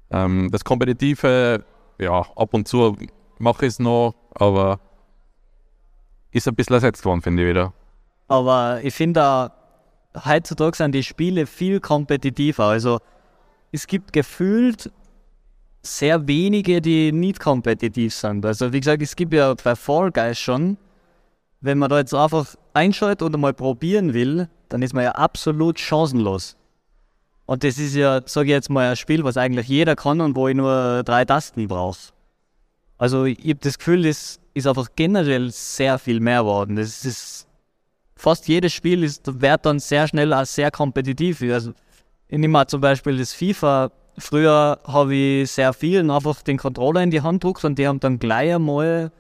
S4: Ähm, das Kompetitive, ja, ab und zu mache ich es noch, aber ist ein bisschen ersetzt worden, finde ich wieder.
S2: Aber ich finde auch, heutzutage sind die Spiele viel kompetitiver. Also es gibt gefühlt sehr wenige, die nicht kompetitiv sind. Also wie gesagt, es gibt ja bei Fall Guys schon, wenn man da jetzt einfach einschaltet und mal probieren will, dann ist man ja absolut chancenlos. Und das ist ja, sage ich jetzt mal, ein Spiel, was eigentlich jeder kann und wo ich nur drei Tasten brauche. Also ich habe das Gefühl, das ist einfach generell sehr viel mehr geworden. Das ist fast jedes Spiel ist, wird dann sehr schnell als sehr kompetitiv. Also ich nehme mal zum Beispiel das FIFA. Früher habe ich sehr vielen einfach den Controller in die Hand gedruckt und die haben dann gleich einmal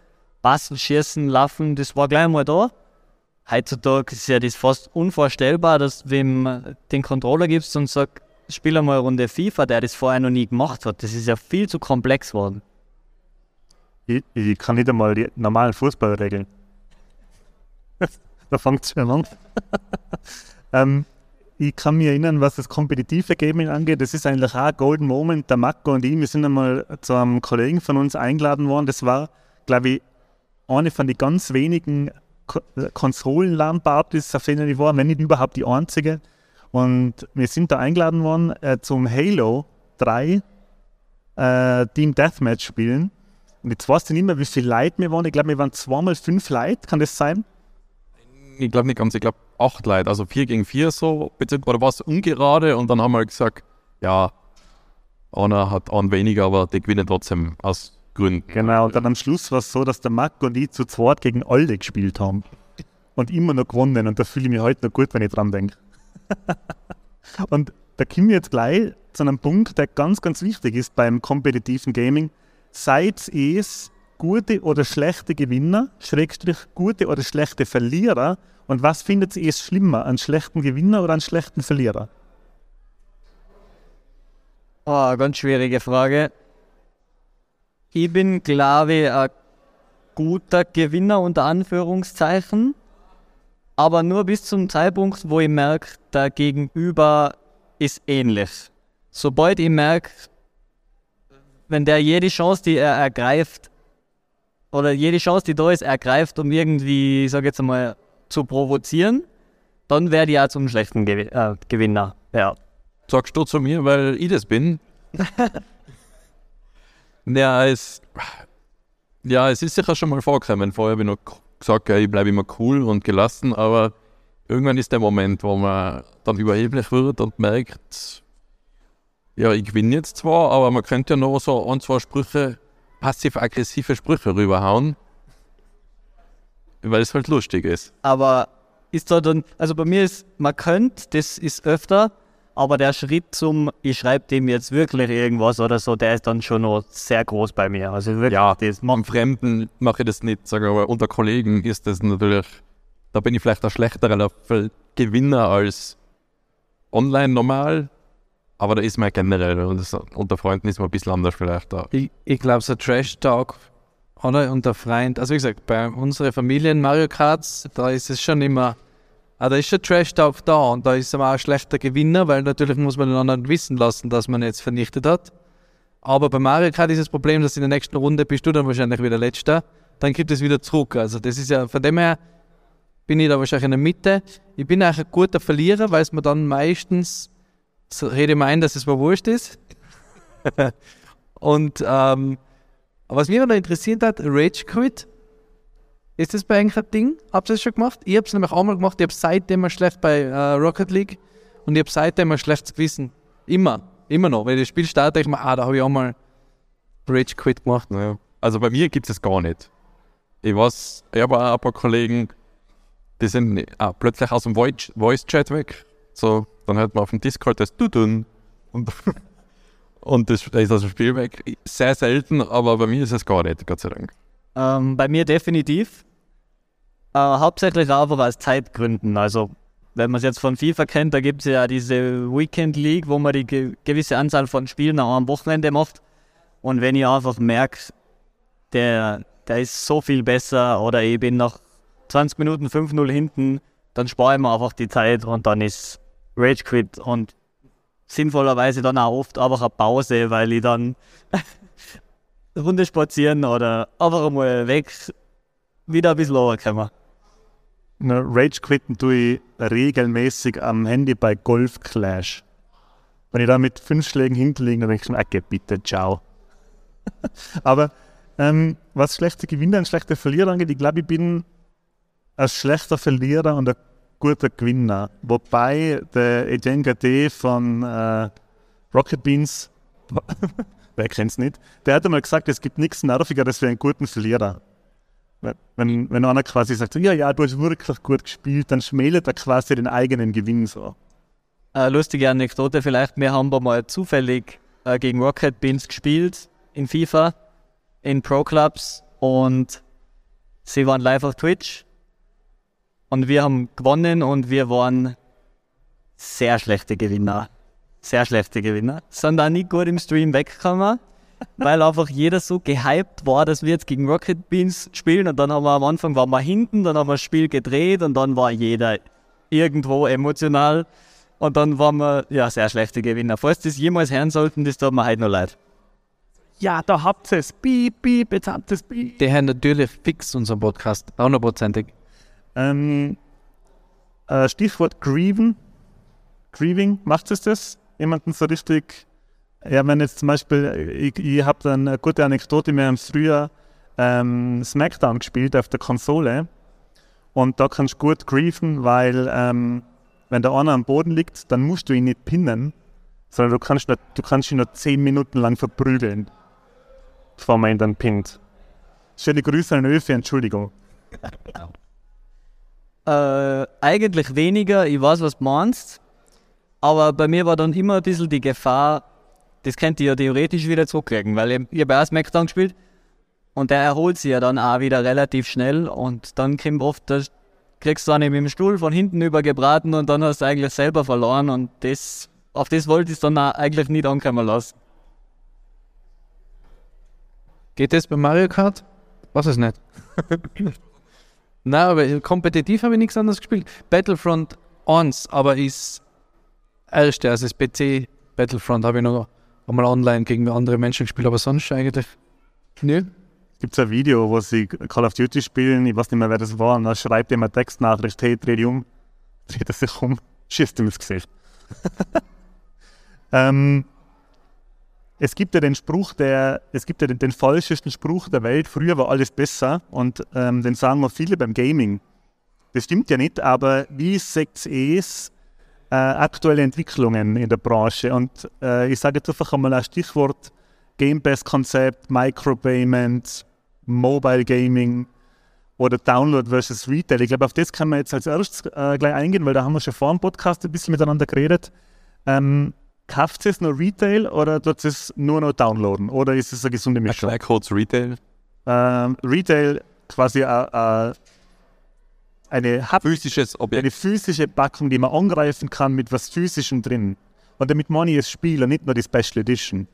S2: passen, schießen, laufen, das war gleich einmal da. Heutzutage ist ja das fast unvorstellbar, dass du wem den Controller gibst und sagst, spiel einmal eine Runde FIFA, der das vorher noch nie gemacht hat. Das ist ja viel zu komplex geworden.
S1: Ich, ich kann nicht einmal die normalen Fußballregeln. [LAUGHS] da fängt es schon an. [LAUGHS] ähm, ich kann mich erinnern, was das kompetitive Gaming angeht. Das ist eigentlich auch ein Golden Moment. Der Marco und ich, wir sind einmal zu einem Kollegen von uns eingeladen worden. Das war, glaube ich, eine von den ganz wenigen Ko Konsolen-LAN-Partys, auf denen ich war, wenn nicht überhaupt die einzige. Und wir sind da eingeladen worden äh, zum Halo 3 äh, Team Deathmatch spielen. Und jetzt weißt du nicht mehr, wie viele Leute wir waren. Ich glaube, wir waren zweimal fünf Leute, kann das sein?
S4: Ich glaube nicht ganz, ich glaube acht Leute, also vier gegen vier so, oder war es ungerade und dann haben wir halt gesagt, ja, einer hat einen weniger, aber die gewinnen trotzdem aus Gründen.
S1: Genau, und dann am Schluss war es so, dass der Marco und ich zu zweit gegen alle gespielt haben. Und immer noch gewonnen. Und da fühle ich mich heute noch gut, wenn ich dran denke. [LAUGHS] und da kommen wir jetzt gleich zu einem Punkt, der ganz, ganz wichtig ist beim kompetitiven Gaming. Seid es gute oder schlechte Gewinner, Schrägstrich gute oder schlechte Verlierer? Und was findet ihr ist schlimmer, einen schlechten Gewinner oder einen schlechten Verlierer?
S2: Oh, ganz schwierige Frage. Ich bin, glaube ich, ein guter Gewinner unter Anführungszeichen, aber nur bis zum Zeitpunkt, wo ich merke, der Gegenüber ist ähnlich. Sobald ich merke, wenn der jede Chance, die er ergreift, oder jede Chance, die da ist, ergreift, um irgendwie, ich sag jetzt einmal, zu provozieren, dann werde ich auch zum schlechten äh, Gewinner. Ja.
S4: Sagst du zu mir, weil ich das bin? [LAUGHS] ja, es, ja, es ist sicher schon mal vorgekommen. Vorher habe ich noch gesagt, ich bleibe immer cool und gelassen, aber irgendwann ist der Moment, wo man dann überheblich wird und merkt, ja, ich gewinne jetzt zwar, aber man könnte ja noch so ein, zwei Sprüche, passiv-aggressive Sprüche rüberhauen, weil es halt lustig ist.
S2: Aber ist da dann, also bei mir ist, man könnte, das ist öfter, aber der Schritt zum, ich schreibe dem jetzt wirklich irgendwas oder so, der ist dann schon noch sehr groß bei mir. Also wirklich,
S4: Ja,
S2: das
S4: Am Fremden mache ich das nicht, sage aber unter Kollegen ist das natürlich, da bin ich vielleicht ein schlechterer Gewinner als online normal, aber da ist man generell, und das, unter Freunden ist man ein bisschen anders vielleicht da.
S3: Ich, ich glaube, so Trash-Talk oder unter Freund, also wie gesagt, bei unseren Familien Mario Karts, da ist es schon immer, ah, da ist schon Trash-Talk da und da ist man auch ein schlechter Gewinner, weil natürlich muss man den anderen wissen lassen, dass man jetzt vernichtet hat. Aber bei Mario Kart ist das Problem, dass in der nächsten Runde bist du dann wahrscheinlich wieder Letzter, dann gibt es wieder zurück. Also das ist ja, von dem her bin ich da wahrscheinlich in der Mitte. Ich bin eigentlich ein guter Verlierer, weil es mir dann meistens, so rede ich mir ein, dass es mir wurscht ist. [LAUGHS] und ähm, was mich noch interessiert hat, Rage Quit. Ist das bei eigentlich ein Ding? Habt ihr das schon gemacht? Ich habe es nämlich auch mal gemacht. Ich habe seitdem mal schlecht bei äh, Rocket League und ich habe seitdem mal schlechtes Gewissen. Immer. Immer noch. Wenn ich das Spiel starte, denke ich mir, ah, da habe ich auch mal Rage Quit gemacht.
S4: Ja. Also bei mir gibt es gar nicht. Ich weiß, ich habe auch ein paar Kollegen, die sind ah, plötzlich aus dem Voice- Voice-Chat weg. So, dann hört man auf dem Discord das Dudun und, [LAUGHS] und das, da ist aus dem Spiel weg. Sehr selten, aber bei mir ist es gar nicht, Gott sei Dank.
S2: Ähm, bei mir definitiv. Äh, hauptsächlich einfach aus Zeitgründen. Also, wenn man es jetzt von FIFA kennt, da gibt es ja diese Weekend League, wo man die ge gewisse Anzahl von Spielen auch am Wochenende macht. Und wenn ich einfach merke, der, der ist so viel besser oder ich bin nach 20 Minuten 5-0 hinten, dann spare ich mir einfach die Zeit und dann ist Rage Quit und sinnvollerweise dann auch oft einfach eine Pause, weil ich dann [LAUGHS] Runde spazieren oder einfach einmal weg, wieder ein bisschen runterkommen.
S1: Na, Rage quitten tue ich regelmäßig am Handy bei Golf Clash. Wenn ich da mit fünf Schlägen hinterliege, dann denke ich mir, okay, bitte, ciao. [LAUGHS] Aber ähm, was schlechte Gewinner und schlechte Verlierer angeht, ich glaube, ich bin ein schlechter Verlierer und ein guter Gewinner. Wobei der Etienne Gade von äh, Rocket Beans, [LAUGHS] wer kennt es nicht, der hat einmal gesagt, es gibt nichts Nervigeres für einen guten Verlierer. Wenn- Wenn, einer quasi sagt, ja, ja, du hast wirklich gut gespielt, dann schmälert er quasi den eigenen Gewinn so.
S2: Eine lustige Anekdote vielleicht, wir haben mal zufällig äh, gegen Rocket Beans gespielt in FIFA, in Pro Clubs und sie waren live auf Twitch und wir haben gewonnen und wir waren sehr schlechte Gewinner. Sehr schlechte Gewinner. Sind auch nicht gut im Stream weggekommen, weil einfach jeder so gehypt war, dass wir jetzt gegen Rocket Beans spielen und dann haben wir am Anfang waren wir hinten, dann haben wir das Spiel gedreht und dann war jeder irgendwo emotional und dann waren wir ja sehr schlechte Gewinner. Falls das jemals hören sollten, das tut mir heute noch leid.
S1: Ja, da habt ihr es. Piep, piep, jetzt habt ihr es.
S3: Der Herr natürlich fix unseren Podcast. Hundertprozentig.
S1: Ähm, äh, Stichwort Grieven. Grieving, macht es das? Jemanden so richtig. Ja, wenn jetzt zum Beispiel, ich, ich habe dann eine gute Anekdote, wir haben früher ähm, Smackdown gespielt auf der Konsole. Und da kannst du gut grieven, weil ähm, wenn der einer am Boden liegt, dann musst du ihn nicht pinnen, sondern du kannst, nur, du kannst ihn nur 10 Minuten lang verprügeln, bevor man ihn dann pinnt. Schöne Grüße an Öfe, Entschuldigung. [LAUGHS]
S2: Äh, eigentlich weniger, ich weiß, was du meinst. Aber bei mir war dann immer ein bisschen die Gefahr, das könnt ihr ja theoretisch wieder zurücklegen, weil habe auch Smackdown gespielt Und der erholt sich ja dann auch wieder relativ schnell und dann kommt oft, das kriegst du dann mit dem Stuhl von hinten übergebraten und dann hast du eigentlich selber verloren und das, auf das wollte ich es dann auch eigentlich nicht ankommen lassen.
S3: Geht das bei Mario Kart? Was ist nicht? [LAUGHS] Nein, aber kompetitiv habe ich nichts anderes gespielt. Battlefront 1, aber ist erste, also das PC Battlefront habe ich noch einmal online gegen andere Menschen gespielt, aber sonst eigentlich nö.
S1: Gibt es ein Video, wo sie Call of Duty spielen, ich weiß nicht mehr, wer das war, und dann schreibt jemand Textnachricht, hey, dreh dich um, dreht er sich um, [LAUGHS] schießt ihm ins Gesicht. [LAUGHS] ähm, es gibt ja den Spruch, der, es gibt ja den, den falschesten Spruch der Welt, früher war alles besser und ähm, den sagen wir viele beim Gaming. Das stimmt ja nicht, aber wie ihr es, äh, aktuelle Entwicklungen in der Branche? Und äh, ich sage jetzt einfach einmal ein Stichwort Game Pass-Konzept, Micropayment, Mobile Gaming oder Download versus Retail. Ich glaube, auf das kann man jetzt als erstes äh, gleich eingehen, weil da haben wir schon vor dem Podcast ein bisschen miteinander geredet. Ähm, kauft es nur Retail oder tut es nur noch downloaden? Oder ist es eine gesunde Mischung?
S4: Erklär kurz Retail.
S1: Ähm, Retail quasi äh, äh, eine, Hub,
S4: Physisches Objekt.
S1: eine physische Packung, die man angreifen kann mit was Physischem drin. Und damit meine ich das Spiel und nicht nur die Special Edition.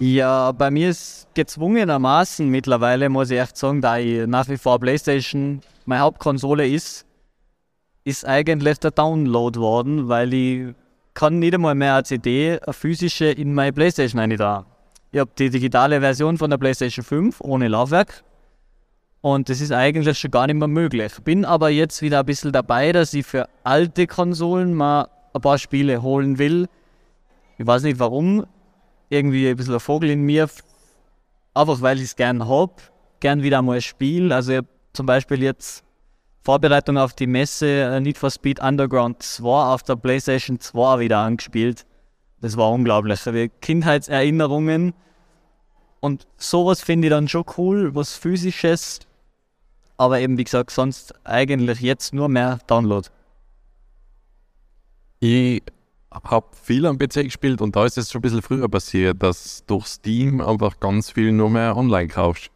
S2: Ja, bei mir ist gezwungenermaßen mittlerweile, muss ich echt sagen, da ich nach wie vor PlayStation meine Hauptkonsole ist, ist eigentlich der Download worden, weil ich kann nicht einmal mehr eine CD, eine physische, in meine PlayStation rein da. Ich habe die digitale Version von der PlayStation 5 ohne Laufwerk und das ist eigentlich schon gar nicht mehr möglich. Bin aber jetzt wieder ein bisschen dabei, dass ich für alte Konsolen mal ein paar Spiele holen will. Ich weiß nicht warum, irgendwie ein bisschen ein Vogel in mir, einfach weil ich es gern habe, gern wieder mal spiele. Also ich hab zum Beispiel jetzt Vorbereitung auf die Messe äh, Need for Speed Underground 2 auf der PlayStation 2 wieder angespielt. Das war unglaublich. Wir Kindheitserinnerungen und sowas finde ich dann schon cool, was physisches. Aber eben wie gesagt, sonst eigentlich jetzt nur mehr Download.
S4: Ich habe viel am PC gespielt und da ist es schon ein bisschen früher passiert, dass durch Steam einfach ganz viel nur mehr online kaufst.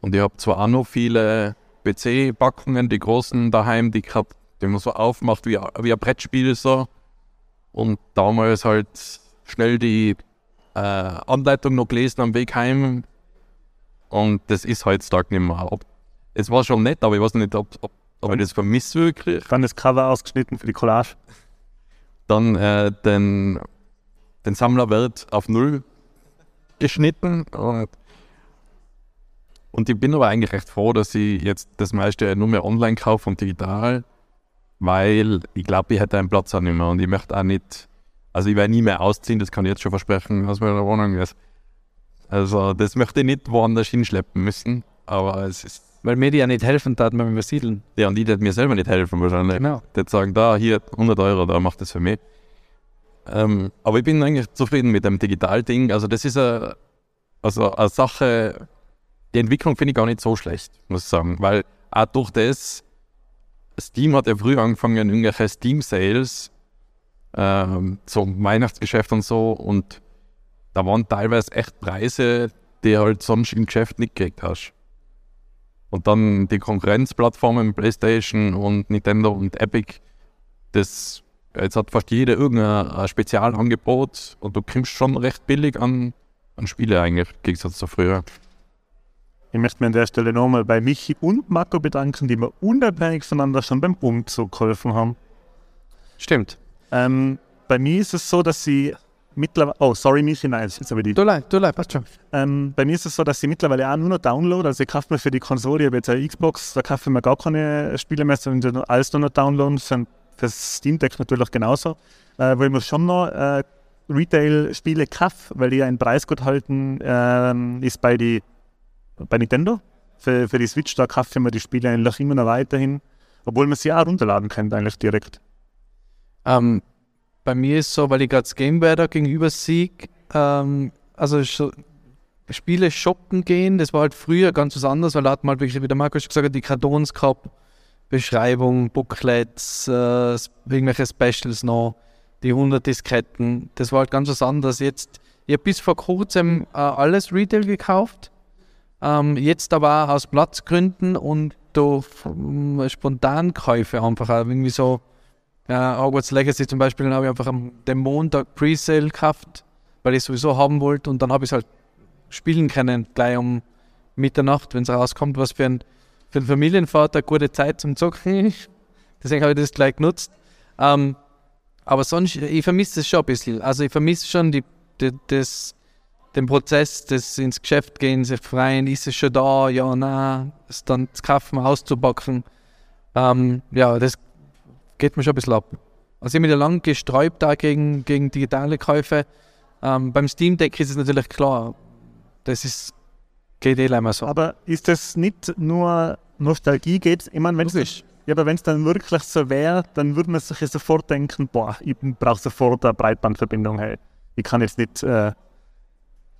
S4: Und ich habe zwar auch noch viele PC-Packungen, die großen daheim, die, grad, die man so aufmacht wie, wie ein Brettspiel so. Und damals halt schnell die äh, Anleitung noch gelesen am Weg heim. Und das ist heutzutage nicht mehr. Ob, es war schon nett, aber ich weiß nicht, ob, ob, ob ich das vermisse wirklich.
S1: Dann das Cover ausgeschnitten für die Collage.
S4: Dann äh, den, den Sammlerwert auf Null geschnitten. Und, und ich bin aber eigentlich recht froh, dass ich jetzt das meiste nur mehr online kaufe und digital, weil ich glaube, ich hätte einen Platz auch nicht mehr und ich möchte auch nicht, also ich werde nie mehr ausziehen, das kann ich jetzt schon versprechen, aus meiner Wohnung ist. Also das möchte ich nicht woanders hinschleppen müssen, aber es ist,
S3: Weil mir die ja nicht helfen wenn wir siedeln.
S4: ja, und ich hätte mir selber nicht helfen wahrscheinlich.
S3: Genau.
S4: Die sagen, da, hier 100 Euro, da macht das für mich. Ähm, aber ich bin eigentlich zufrieden mit dem Digital-Ding. Also das ist eine, also eine Sache, die Entwicklung finde ich gar nicht so schlecht, muss ich sagen. Weil auch durch das, Steam hat ja früh angefangen, irgendwelche Steam-Sales ähm, zum Weihnachtsgeschäft und so. Und da waren teilweise echt Preise, die halt sonst im Geschäft nicht gekriegt hast. Und dann die Konkurrenzplattformen, PlayStation und Nintendo und Epic, das jetzt hat fast jeder irgendein ein Spezialangebot und du kommst schon recht billig an, an Spiele eigentlich, im Gegensatz zu früher.
S1: Ich möchte mich an der Stelle nochmal bei Michi und Marco bedanken, die mir unabhängig voneinander schon beim Umzug geholfen haben.
S3: Stimmt.
S1: Ähm, bei mir ist es so, dass sie mittlerweile. Oh, sorry, Michi, nein, jetzt aber die.
S3: Du leid, du leid, passt schon.
S1: Ähm, bei mir ist es so, dass sie mittlerweile auch nur noch Download. Also ich kaufe mir für die Konsole, ich habe jetzt eine Xbox, da kaufe ich mir gar keine Spiele mehr, sondern alles nur noch downloaden. Für, für Steam Deck natürlich genauso. Äh, wo ich mir schon noch äh, Retail-Spiele kaufe, weil die einen Preis gut halten, ähm, ist bei, die, bei Nintendo. Für, für die Switch, da kaufe ich mir die Spiele eigentlich immer noch weiterhin. Obwohl man sie auch runterladen kann, eigentlich direkt.
S3: Ähm, bei mir ist so, weil ich gerade das Gameware da gegenüber sehe, ähm, also so Spiele shoppen gehen, das war halt früher ganz was anderes, weil da hat man halt wirklich, wie der Markus schon gesagt hat, die Kartons gehabt, Beschreibung, Booklets, äh, irgendwelche Specials noch, die 100 Disketten, das war halt ganz was anderes. Jetzt Ich habe bis vor kurzem äh, alles Retail gekauft. Ähm, jetzt aber aus Platzgründen und durch ähm, Spontankäufe einfach irgendwie so. Ja, Hogwarts Legacy zum Beispiel habe ich einfach am dem Montag Presale gekauft, weil ich es sowieso haben wollte und dann habe ich es halt spielen können, gleich um Mitternacht, wenn es rauskommt, was für ein, für einen Familienvater gute Zeit zum Zocken. Deswegen habe ich das gleich genutzt. Ähm, aber sonst, ich vermisse es schon ein bisschen. Also ich vermisse schon die, die, das, den Prozess des ins Geschäft gehen, sich freien, ist es schon da, ja, nein, es dann zu kaufen, auszupacken. Ähm, ja, das geht mir schon ein bisschen ab. Also ich bin ja lange gesträubt gegen, gegen digitale Käufe. Ähm, beim Steam Deck ist es natürlich klar, das ist, geht eh immer so.
S1: Aber ist das nicht nur Nostalgie geht? Ich meine, wenn es ja, aber wenn es dann wirklich so wäre, dann würde man sich ja sofort denken, boah, ich brauche sofort eine Breitbandverbindung. Hey. Ich kann jetzt nicht äh,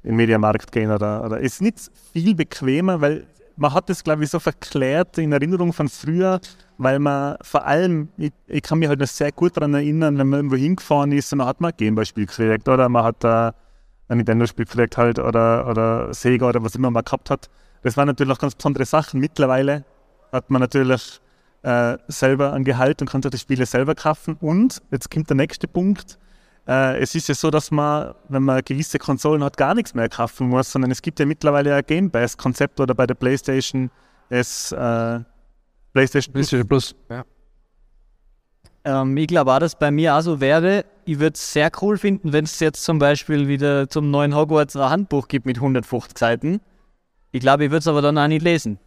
S1: in den Mediamarkt gehen oder, oder. Es ist nicht viel bequemer, weil man hat das, glaube ich, so verklärt in Erinnerung von früher, weil man vor allem, ich, ich kann mich halt noch sehr gut daran erinnern, wenn man irgendwo hingefahren ist und dann hat man ein Gameboy-Spiel gekriegt oder man hat äh, ein Nintendo-Spiel gekriegt halt oder, oder Sega oder was immer man gehabt hat. Das waren natürlich auch ganz besondere Sachen. Mittlerweile hat man natürlich äh, selber ein Gehalt und kann sich die Spiele selber kaufen. Und jetzt kommt der nächste Punkt. Äh, es ist ja so, dass man, wenn man gewisse Konsolen hat, gar nichts mehr kaufen muss, sondern es gibt ja mittlerweile ein Game Pass-Konzept oder bei der PlayStation es äh, PlayStation,
S3: PlayStation Plus. Ja.
S2: Ähm, ich glaube auch, dass bei mir auch so wäre. Ich würde es sehr cool finden, wenn es jetzt zum Beispiel wieder zum neuen Hogwarts ein Handbuch gibt mit 150 Seiten. Ich glaube, ich würde es aber dann auch nicht lesen.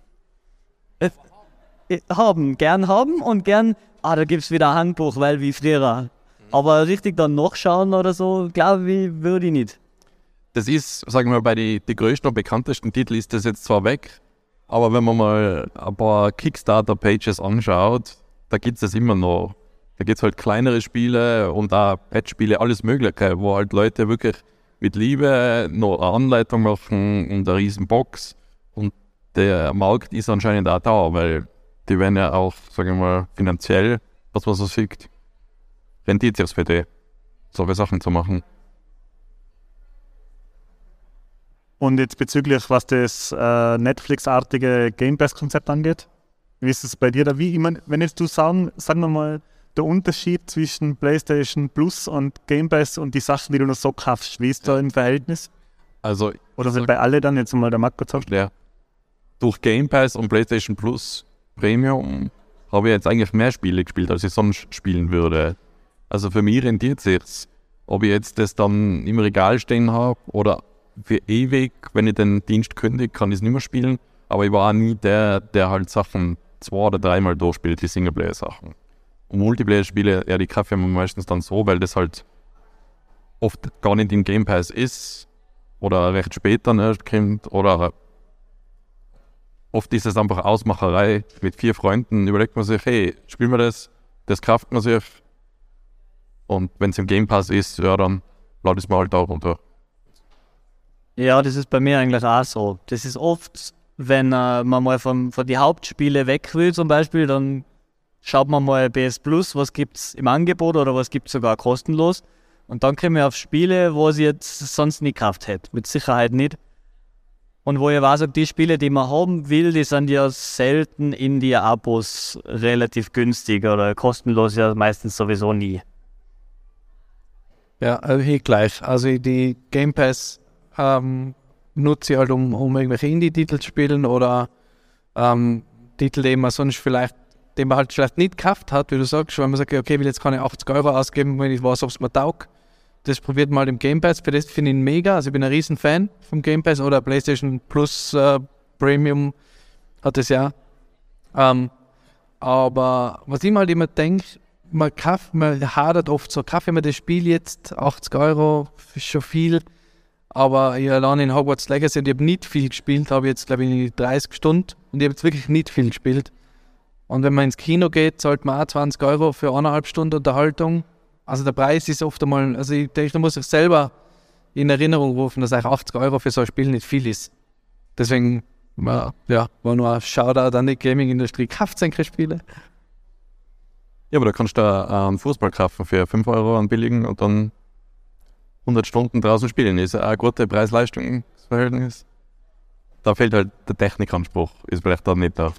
S2: Äh, haben, gern haben und gern, ah, da gibt es wieder ein Handbuch, weil wie früher. Aber richtig dann nachschauen oder so, glaube ich, würde ich nicht.
S4: Das ist, sagen wir mal, bei den die größten und bekanntesten Titeln ist das jetzt zwar weg, aber wenn man mal ein paar Kickstarter-Pages anschaut, da gibt es das immer noch. Da gibt es halt kleinere Spiele und auch Patch-Spiele, alles Mögliche, wo halt Leute wirklich mit Liebe noch eine Anleitung machen und eine riesen Box. Und der Markt ist anscheinend auch da, weil die werden ja auch, sagen wir mal, finanziell, was man so sieht, rentiert sich für die, solche Sachen zu machen.
S1: Und jetzt bezüglich, was das äh, Netflix-artige Game Pass-Konzept angeht, wie ist es bei dir da? Wie, ich mein, wenn jetzt du sagen, sagen wir mal, der Unterschied zwischen PlayStation Plus und Game Pass und die Sachen, die du noch so kaufst, wie ist da im Verhältnis?
S4: Also,
S1: Oder sind bei alle dann jetzt mal der Marco gesagt?
S4: ja, durch Game Pass und PlayStation Plus Premium habe ich jetzt eigentlich mehr Spiele gespielt, als ich sonst spielen würde. Also für mich rentiert sich's. Ob ich jetzt das dann im Regal stehen habe oder für ewig, wenn ich den Dienst kündige, kann ich es nicht mehr spielen. Aber ich war auch nie der, der halt Sachen zwei oder dreimal durchspielt, die Singleplayer-Sachen. Und Multiplayer-Spiele, ja, die kaufe ich meistens dann so, weil das halt oft gar nicht im Game Pass ist oder recht spät dann erst kommt oder oft ist es einfach Ausmacherei. Mit vier Freunden überlegt man sich, hey, spielen wir das? Das kauft man sich. Und wenn es im Game Pass ist, ja, dann lade ich es mir halt auch runter.
S2: Ja, das ist bei mir eigentlich auch so. Das ist oft, wenn äh, man mal von, von die Hauptspiele weg will, zum Beispiel, dann schaut man mal BS Plus, was gibt es im Angebot oder was gibt es sogar kostenlos. Und dann kommen wir auf Spiele, wo sie jetzt sonst nie gekauft hätte. Mit Sicherheit nicht. Und wo ich weiß, die Spiele, die man haben will, die sind ja selten in die Abos relativ günstig oder kostenlos ja meistens sowieso nie.
S3: Ja, also hier gleich. Also die Game Pass ähm, nutze ich halt, um, um irgendwelche Indie-Titel zu spielen oder ähm, Titel, die man sonst vielleicht, den man halt vielleicht nicht gekauft hat, wie du sagst, weil man sagt, okay, ich will jetzt keine 80 Euro ausgeben, wenn ich weiß, ob es mir taugt. Das probiert mal im Game Pass. Für das finde ich ihn mega. Also ich bin ein riesen Fan vom Game Pass oder PlayStation Plus äh, Premium hat es ja. Ähm, aber was ich mal halt immer denke, man, kauft, man hadert oft so, kaufe ich mir das Spiel jetzt, 80 Euro, ist schon viel. Aber ich allein in Hogwarts Legacy und ich habe nicht viel gespielt, habe jetzt glaube ich 30 Stunden und ich habe jetzt wirklich nicht viel gespielt. Und wenn man ins Kino geht, zahlt man auch 20 Euro für eineinhalb Stunden Unterhaltung. Also der Preis ist oft einmal, also ich denke, da muss ich selber in Erinnerung rufen, dass eigentlich 80 Euro für so ein Spiel nicht viel ist. Deswegen, ja, war nur ein Shoutout an die Gaming-Industrie. Kauft solche Spiele.
S4: Ja, aber da kannst du da einen Fußball kaufen für 5 Euro an billigen und dann 100 Stunden draußen spielen. Ist ja auch ein gutes Preis-Leistungs-Verhältnis. Da fehlt halt der Technikanspruch, ist vielleicht da nicht da.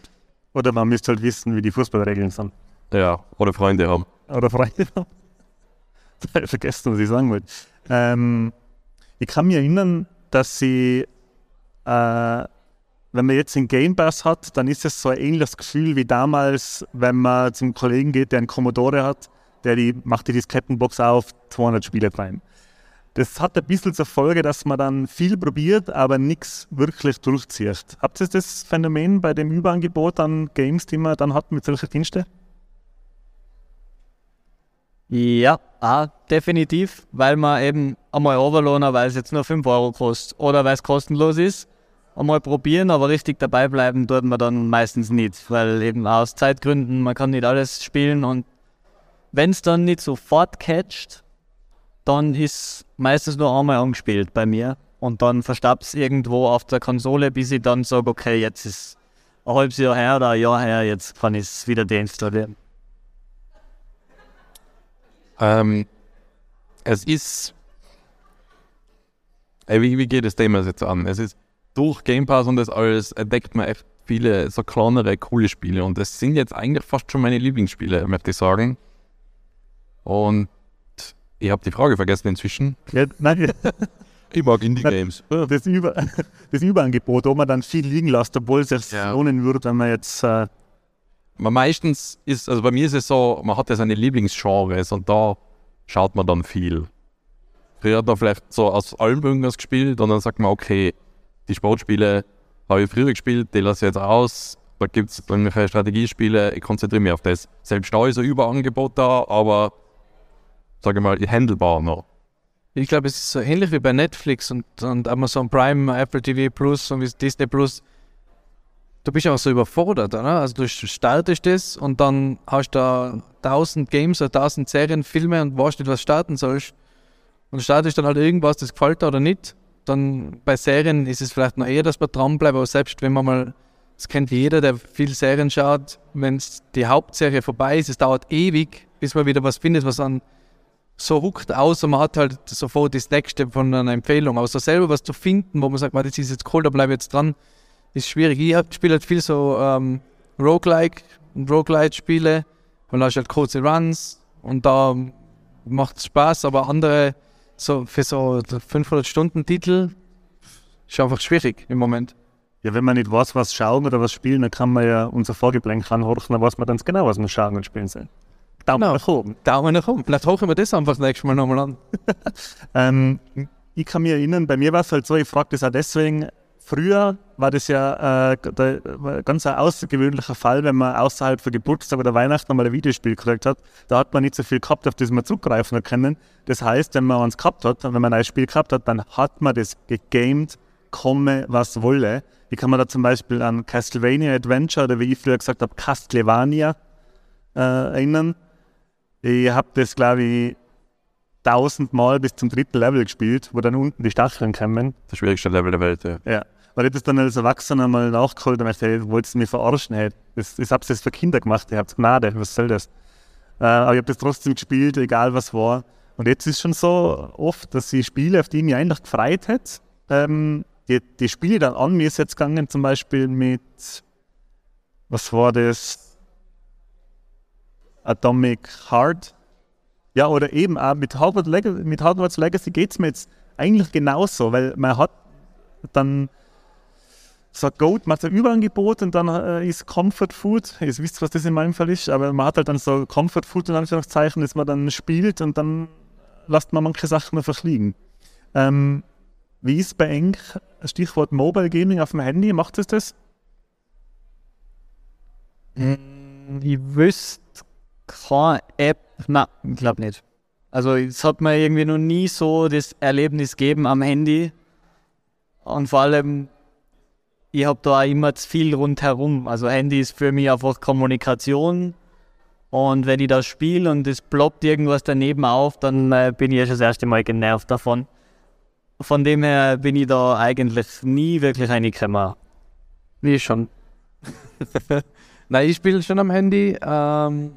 S1: Oder man müsste halt wissen, wie die Fußballregeln sind.
S4: Ja, oder Freunde haben.
S1: Oder Freunde haben. [LAUGHS] Vergessen, was ich sagen wollte. Ähm, ich kann mich erinnern, dass sie, äh, wenn man jetzt den Game Pass hat, dann ist es so ein ähnliches Gefühl wie damals, wenn man zum Kollegen geht, der einen Commodore hat, der die, macht die Diskettenbox auf, 200 Spiele rein. Das hat ein bisschen zur Folge, dass man dann viel probiert, aber nichts wirklich durchzieht. Habt ihr das Phänomen bei dem Überangebot an Games, die man dann hat mit solchen Diensten?
S2: Ja, auch definitiv, weil man eben einmal overlohnen, weil es jetzt nur 5 Euro kostet oder weil es kostenlos ist. Einmal probieren, aber richtig dabei bleiben tut man dann meistens nicht, weil eben aus Zeitgründen, man kann nicht alles spielen und wenn es dann nicht sofort catcht, dann ist meistens nur einmal angespielt bei mir und dann verstaubt es irgendwo auf der Konsole, bis ich dann sage, okay, jetzt ist ein halbes Jahr her oder ein Jahr her, jetzt kann ich es wieder deinstallieren.
S4: Ähm, es ist. Wie, wie geht das Thema jetzt an? Es ist durch Game Pass und das alles entdeckt man echt viele so kleinere, coole Spiele. Und das sind jetzt eigentlich fast schon meine Lieblingsspiele, möchte ich sagen. Und ich habe die Frage vergessen inzwischen.
S1: Ja, nein, [LAUGHS]
S4: Ich mag Indie-Games.
S1: das, Über, [LAUGHS] das Überangebot, wo man dann viel liegen lässt, obwohl es sich
S4: Ja.
S1: lohnen würde, wenn man jetzt. Äh,
S4: Man meistens ist, also bei mir ist es so, man hat ja seine Lieblingsgenres und da schaut man dann viel. Früher hat man vielleicht so aus allem irgendwas gespielt und dann sagt man, okay, die Sportspiele habe ich früher gespielt, die lasse ich jetzt aus. Da gibt es irgendwelche Strategiespiele, ich konzentriere mich auf das. Selbst da ist ein Überangebot da, aber sage ich mal, handelbar noch.
S3: Ich glaube, es ist so ähnlich wie bei Netflix und, und Amazon Prime, Apple TV Plus und Disney Plus. Du bist auch so überfordert, oder? Also du startest das und dann hast du da tausend Games oder tausend Serien, Filme und weißt nicht, was starten sollst. Und startest dann halt irgendwas, das gefällt dir oder nicht. Dann bei Serien ist es vielleicht noch eher, dass man dranbleibt, aber selbst wenn man mal, das kennt jeder, der viel Serien schaut, wenn die Hauptserie vorbei ist, es dauert ewig, bis man wieder was findet, was an so huckt aus und man hat halt sofort das nächste von einer Empfehlung. Aber so selber was zu finden, wo man sagt, "Man, das ist jetzt cool, da bleibe ich jetzt dran, ist schwierig. Ich spiele halt viel so ähm, Roguelike Roguelite-Spiele und da hast halt kurze Runs und da macht es Spaß, aber andere, so für so 500-Stunden-Titel, ist einfach schwierig im Moment.
S1: ja, wenn man nicht weiß, was schauen oder was spielen, dann kann man ja unser Vorgeblänk anhorchen, dann weiß man ganz genau, was man schauen und spielen soll. Daumen
S3: Genau.
S1: nach oben.
S3: Daumen nach oben. Vielleicht hochen wir das einfach das nächste Mal nochmal an. [LAUGHS]
S1: Ähm, ich kann mich erinnern, bei mir war es halt so, ich frage das auch deswegen, früher war das ja äh, war ganz ein außergewöhnlicher Fall, wenn man außerhalb von Geburtstag oder Weihnachten mal ein Videospiel gekriegt hat. Da hat man nicht so viel gehabt, auf das man zugreifen können. Das heißt, wenn man eins gehabt hat, wenn man ein Spiel gehabt hat, dann hat man das gegamed, komme was wolle. Ich kann man da zum Beispiel an Castlevania Adventure oder wie ich früher gesagt habe, Castlevania äh, erinnern. Ich habe das, glaube ich, tausendmal bis zum dritten Level gespielt, wo dann unten die Stacheln kommen.
S4: Das schwierigste Level der Welt, ja.
S1: Ja. Weil ich das dann als Erwachsener mal nachgeholt und dachte, hey, wolltest du mich verarschen? Hey, das, das habt ihr jetzt für Kinder gemacht, ihr habt Gnade, was soll das? Äh, aber ich habe das trotzdem gespielt, egal was war. Und jetzt ist schon so oft, dass ich Spiele, auf die ich mich eigentlich gefreut hätte, ähm, die, die Spiele dann an mir ist jetzt gegangen, zum Beispiel mit, was war das? Atomic Heart. Ja, oder eben auch mit, Hogwarts Leg mit Hogwarts Legacy geht es mir jetzt eigentlich genauso, weil man hat dann so ein Goat, man hat ein Überangebot und dann äh, ist Comfort Food. Ihr wisst, was das in meinem Fall ist, aber man hat halt dann so Comfort Food in Anführungszeichen, das man dann spielt und dann lässt man manche Sachen einfach liegen. Ähm, wie ist bei Eng Stichwort Mobile Gaming auf dem Handy? Macht es das?
S2: Ich wüsste keine App, nein, ich glaube nicht. Also es hat mir irgendwie noch nie so das Erlebnis gegeben am Handy. Und vor allem, ich habe da auch immer zu viel rundherum. Also Handy ist für mich einfach Kommunikation. Und wenn ich da spiele und es ploppt irgendwas daneben auf, dann äh, bin ich ja schon das erste Mal genervt davon. Von dem her bin ich da eigentlich nie wirklich reingekommen.
S3: Wie schon. [LAUGHS] Nein, ich spiele schon am Handy. Ähm,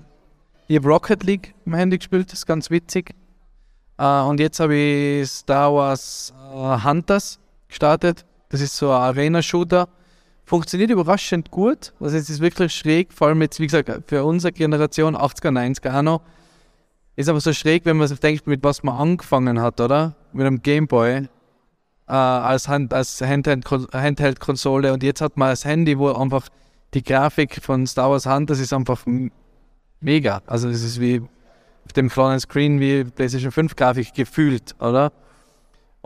S3: ich habe Rocket League am Handy gespielt, das ist ganz witzig. Äh, und jetzt habe ich Star Wars äh, Hunters gestartet. Das ist so ein Arena-Shooter. Funktioniert überraschend gut. Also es ist wirklich schräg, vor allem jetzt, wie gesagt, für unsere Generation, 80er, 90er auch noch. Ist aber so schräg, wenn man sich denkt, mit was man angefangen hat, oder? Mit einem Gameboy äh, als, Hand, als Handheld-Konsole und jetzt hat man das Handy, wo einfach die Grafik von Star Wars Hunters ist einfach mega. Also es ist wie auf dem kleinen Screen wie PlayStation 5 Grafik gefühlt, oder?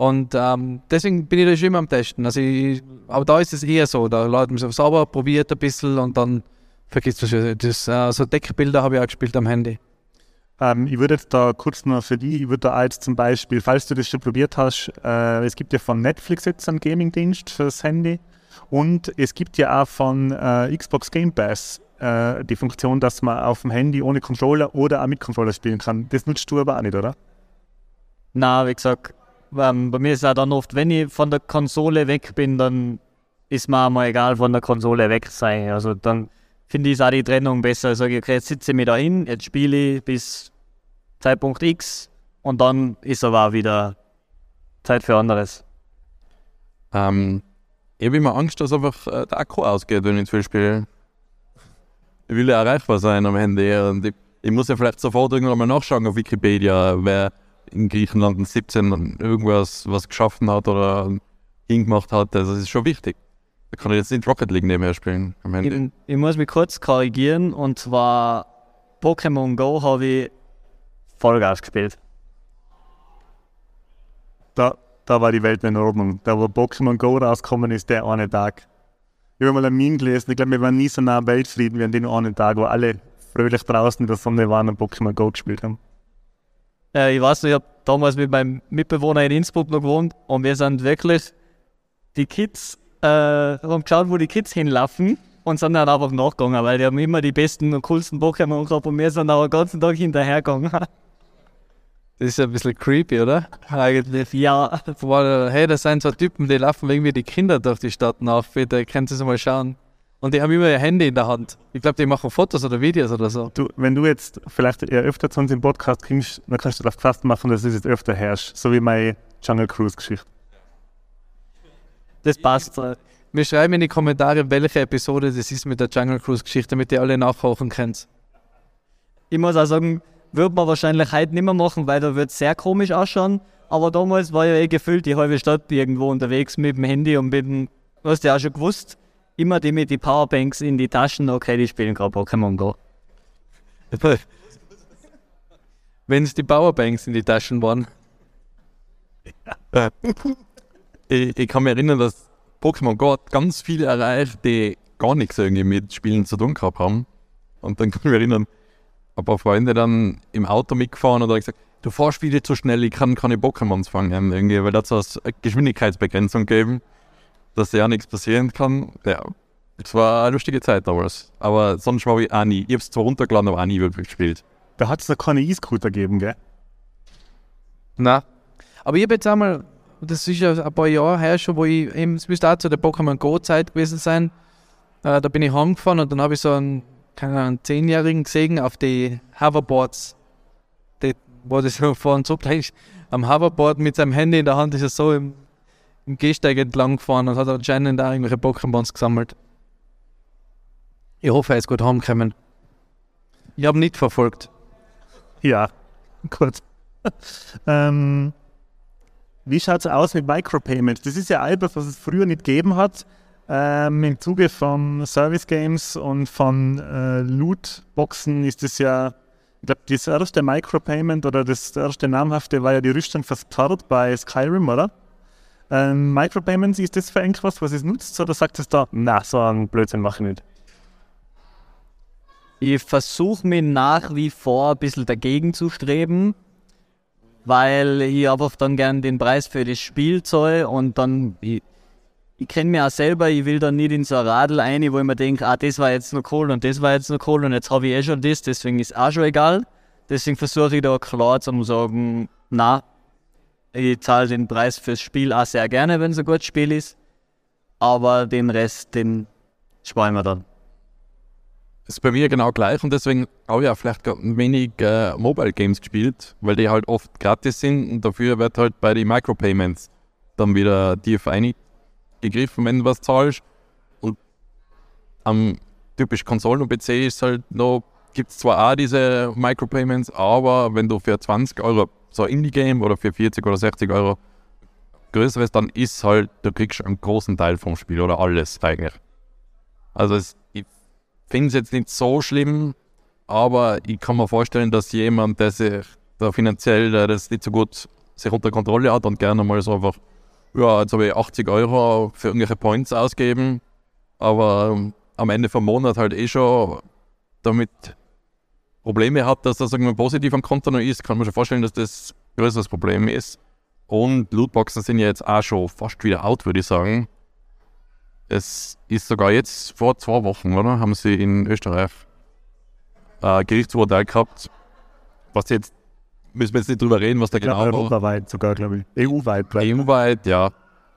S3: Und ähm, deswegen bin ich da schon immer am Testen. Also ich, aber da ist es eher so, da lädt man es sauber, probiert ein bisschen und dann vergisst man es. Das, äh, so Deckbilder habe ich auch gespielt am Handy.
S1: Ähm, ich würde jetzt da kurz noch für die, ich würde da als zum Beispiel, falls du das schon probiert hast, äh, es gibt ja von Netflix jetzt einen Gaming-Dienst fürs Handy und es gibt ja auch von äh, Xbox Game Pass äh, die Funktion, dass man auf dem Handy ohne Controller oder auch mit Controller spielen kann. Das nutzt du aber auch nicht, oder?
S2: Na, wie gesagt, ähm, bei mir ist es auch dann oft, wenn ich von der Konsole weg bin, dann ist mir auch mal egal von der Konsole weg sein. Also dann finde ich auch die Trennung besser. Ich sage, okay, jetzt sitze ich mich da hin, jetzt spiele ich bis Zeitpunkt X und dann ist aber auch wieder Zeit für anderes.
S4: Ähm, ich habe immer Angst, dass einfach äh, der Akku ausgeht, wenn ich zu viel spiele. Ich will ja erreichbar sein am Handy und ich, ich muss ja vielleicht sofort irgendwann mal nachschauen auf Wikipedia, wer in Griechenland in 17 irgendwas was geschaffen hat oder hingemacht hat. Also das ist schon wichtig. Da kann ich jetzt nicht Rocket League nebenher spielen.
S2: Ich, ich muss mich kurz korrigieren und zwar Pokémon Go habe ich Vollgas gespielt.
S1: Da, da war die Welt in Ordnung. Da, wo Pokémon Go rausgekommen ist, der eine Tag. Ich habe mal ein Meme gelesen, ich glaube, wir waren nie so nah am Weltfrieden wie an den einen Tag, wo alle fröhlich draußen in der Sonne waren und Pokémon Go gespielt haben.
S2: Ja, ich weiß nicht, ich habe damals mit meinem Mitbewohner in Innsbruck noch gewohnt und wir sind wirklich die Kids, äh, haben geschaut, wo die Kids hinlaufen und sind dann einfach nachgegangen, weil die haben immer die besten und coolsten Pokémon gehabt und wir sind auch den ganzen Tag hinterhergegangen. [LAUGHS]
S3: Das ist ein bisschen creepy, oder?
S2: Eigentlich. Ja.
S3: Hey, das sind so Typen, die laufen irgendwie die Kinder durch die Stadt nach. Bitte, könnt ihr mal schauen. Und die haben immer ihr Handy in der Hand. Ich glaube, die machen Fotos oder Videos oder so.
S1: Du, wenn du jetzt vielleicht eher öfter zu uns im Podcast kommst, dann kannst du darauf gefasst machen, dass du jetzt öfter herrschst. So wie meine Jungle Cruise Geschichte.
S2: Das passt.
S3: Wir schreiben in die Kommentare, welche Episode das ist mit der Jungle Cruise Geschichte, damit ihr alle nachkochen könnt.
S2: Ich muss auch sagen, würde man wahrscheinlich heute nicht mehr machen, weil da wird es sehr komisch ausschauen. Aber damals war ja eh gefühlt die halbe Stadt irgendwo unterwegs mit dem Handy und mit dem, du hast ja auch schon gewusst, immer die mit die Powerbanks in die Taschen, okay, die spielen gerade Pokémon Go. [LAUGHS]
S3: Wenn es die Powerbanks in die Taschen waren.
S4: ich, ich kann mich erinnern, dass Pokémon Go ganz viele erreicht, die gar nichts irgendwie mit Spielen zu tun gehabt haben. Und dann kann ich mich erinnern, ein paar Freunde dann im Auto mitgefahren und gesagt, du fahrst wieder zu schnell, ich kann keine Pokémons fangen irgendwie, weil da so eine Geschwindigkeitsbegrenzung geben, dass ja nichts passieren kann. Ja, es war eine lustige Zeit damals. Aber sonst war ich auch nie. Ich habe es zwar runtergeladen, aber auch nie wirklich gespielt.
S1: Da hat es noch keine E-Scooter gegeben, gell?
S3: Na. Aber ich habe jetzt einmal, das ist ja ein paar Jahre her schon, wo ich eben, es müsste auch zu der Pokémon Go-Zeit gewesen sein. Äh, da bin ich heimgefahren und dann habe ich so einen keine Ahnung, einen Zehnjährigen gesehen auf die Hoverboards. Die, wo das so vor und so gleich am Hoverboard mit seinem Handy in der Hand ist er so im, im Gehsteig entlang gefahren und hat anscheinend auch irgendwelche Pokémons gesammelt. Ich hoffe, er ist gut heimgekommen. Ich habe nicht verfolgt.
S1: Ja, [LAUGHS] kurz. ähm, wie schaut es aus mit Micropayments? Das ist ja etwas, was es früher nicht gegeben hat. Ähm, Im Zuge von Service Games und von äh, Lootboxen ist es ja, ich glaube, das erste Micropayment oder das erste namhafte war ja die Rüstung fürs Pferd bei Skyrim, oder? Ähm, Micropayments, ist das für irgendwas, was es nutzt, oder sagt es da, na, so einen Blödsinn mache ich nicht?
S2: Ich versuche mich nach wie vor ein bisschen dagegen zu streben, weil ich einfach dann gern den Preis für das Spiel zahle und dann, ich, ich kenne mich auch selber, ich will dann nicht in so ein Radl ein, wo ich mir denke, ah, das war jetzt noch cool und das war jetzt noch cool und jetzt habe ich eh schon das, deswegen ist auch schon egal. Deswegen versuche ich da klar zu sagen, na, ich zahle den Preis fürs Spiel auch sehr gerne, wenn es ein gutes Spiel ist, aber den Rest, den sparen wir dann.
S4: ist bei mir genau gleich und deswegen habe ich auch vielleicht wenig äh, Mobile Games gespielt, weil die halt oft gratis sind und dafür wird halt bei den Micropayments dann wieder tief eingegriffen, wenn du was zahlst. Und am typisch Konsolen und PC ist halt noch, gibt es zwar auch diese Micropayments, aber wenn du für 20 Euro so Indie-Game oder für 40 oder 60 Euro größeres, dann ist halt, du kriegst einen großen Teil vom Spiel oder alles eigentlich. Also es, ich finde es jetzt nicht so schlimm, aber ich kann mir vorstellen, dass jemand, der sich da finanziell der das nicht so gut sich unter Kontrolle hat und gerne mal so einfach, ja, jetzt habe ich 80 Euro für irgendwelche Points ausgeben, aber am Ende vom Monat halt eh schon damit Probleme hat, dass das irgendwie positiv am Konto noch ist, kann man schon vorstellen, dass das ein größeres Problem ist. Und Lootboxen sind ja jetzt auch schon fast wieder out, würde ich sagen. Es ist sogar jetzt vor zwei Wochen, oder? Haben sie in Österreich ein Gerichtsurteil gehabt. Was jetzt, müssen wir jetzt nicht drüber reden, was da
S1: Ich
S4: genau war.
S1: europaweit sogar, glaube ich. EU-weit.
S4: EU-weit, ja.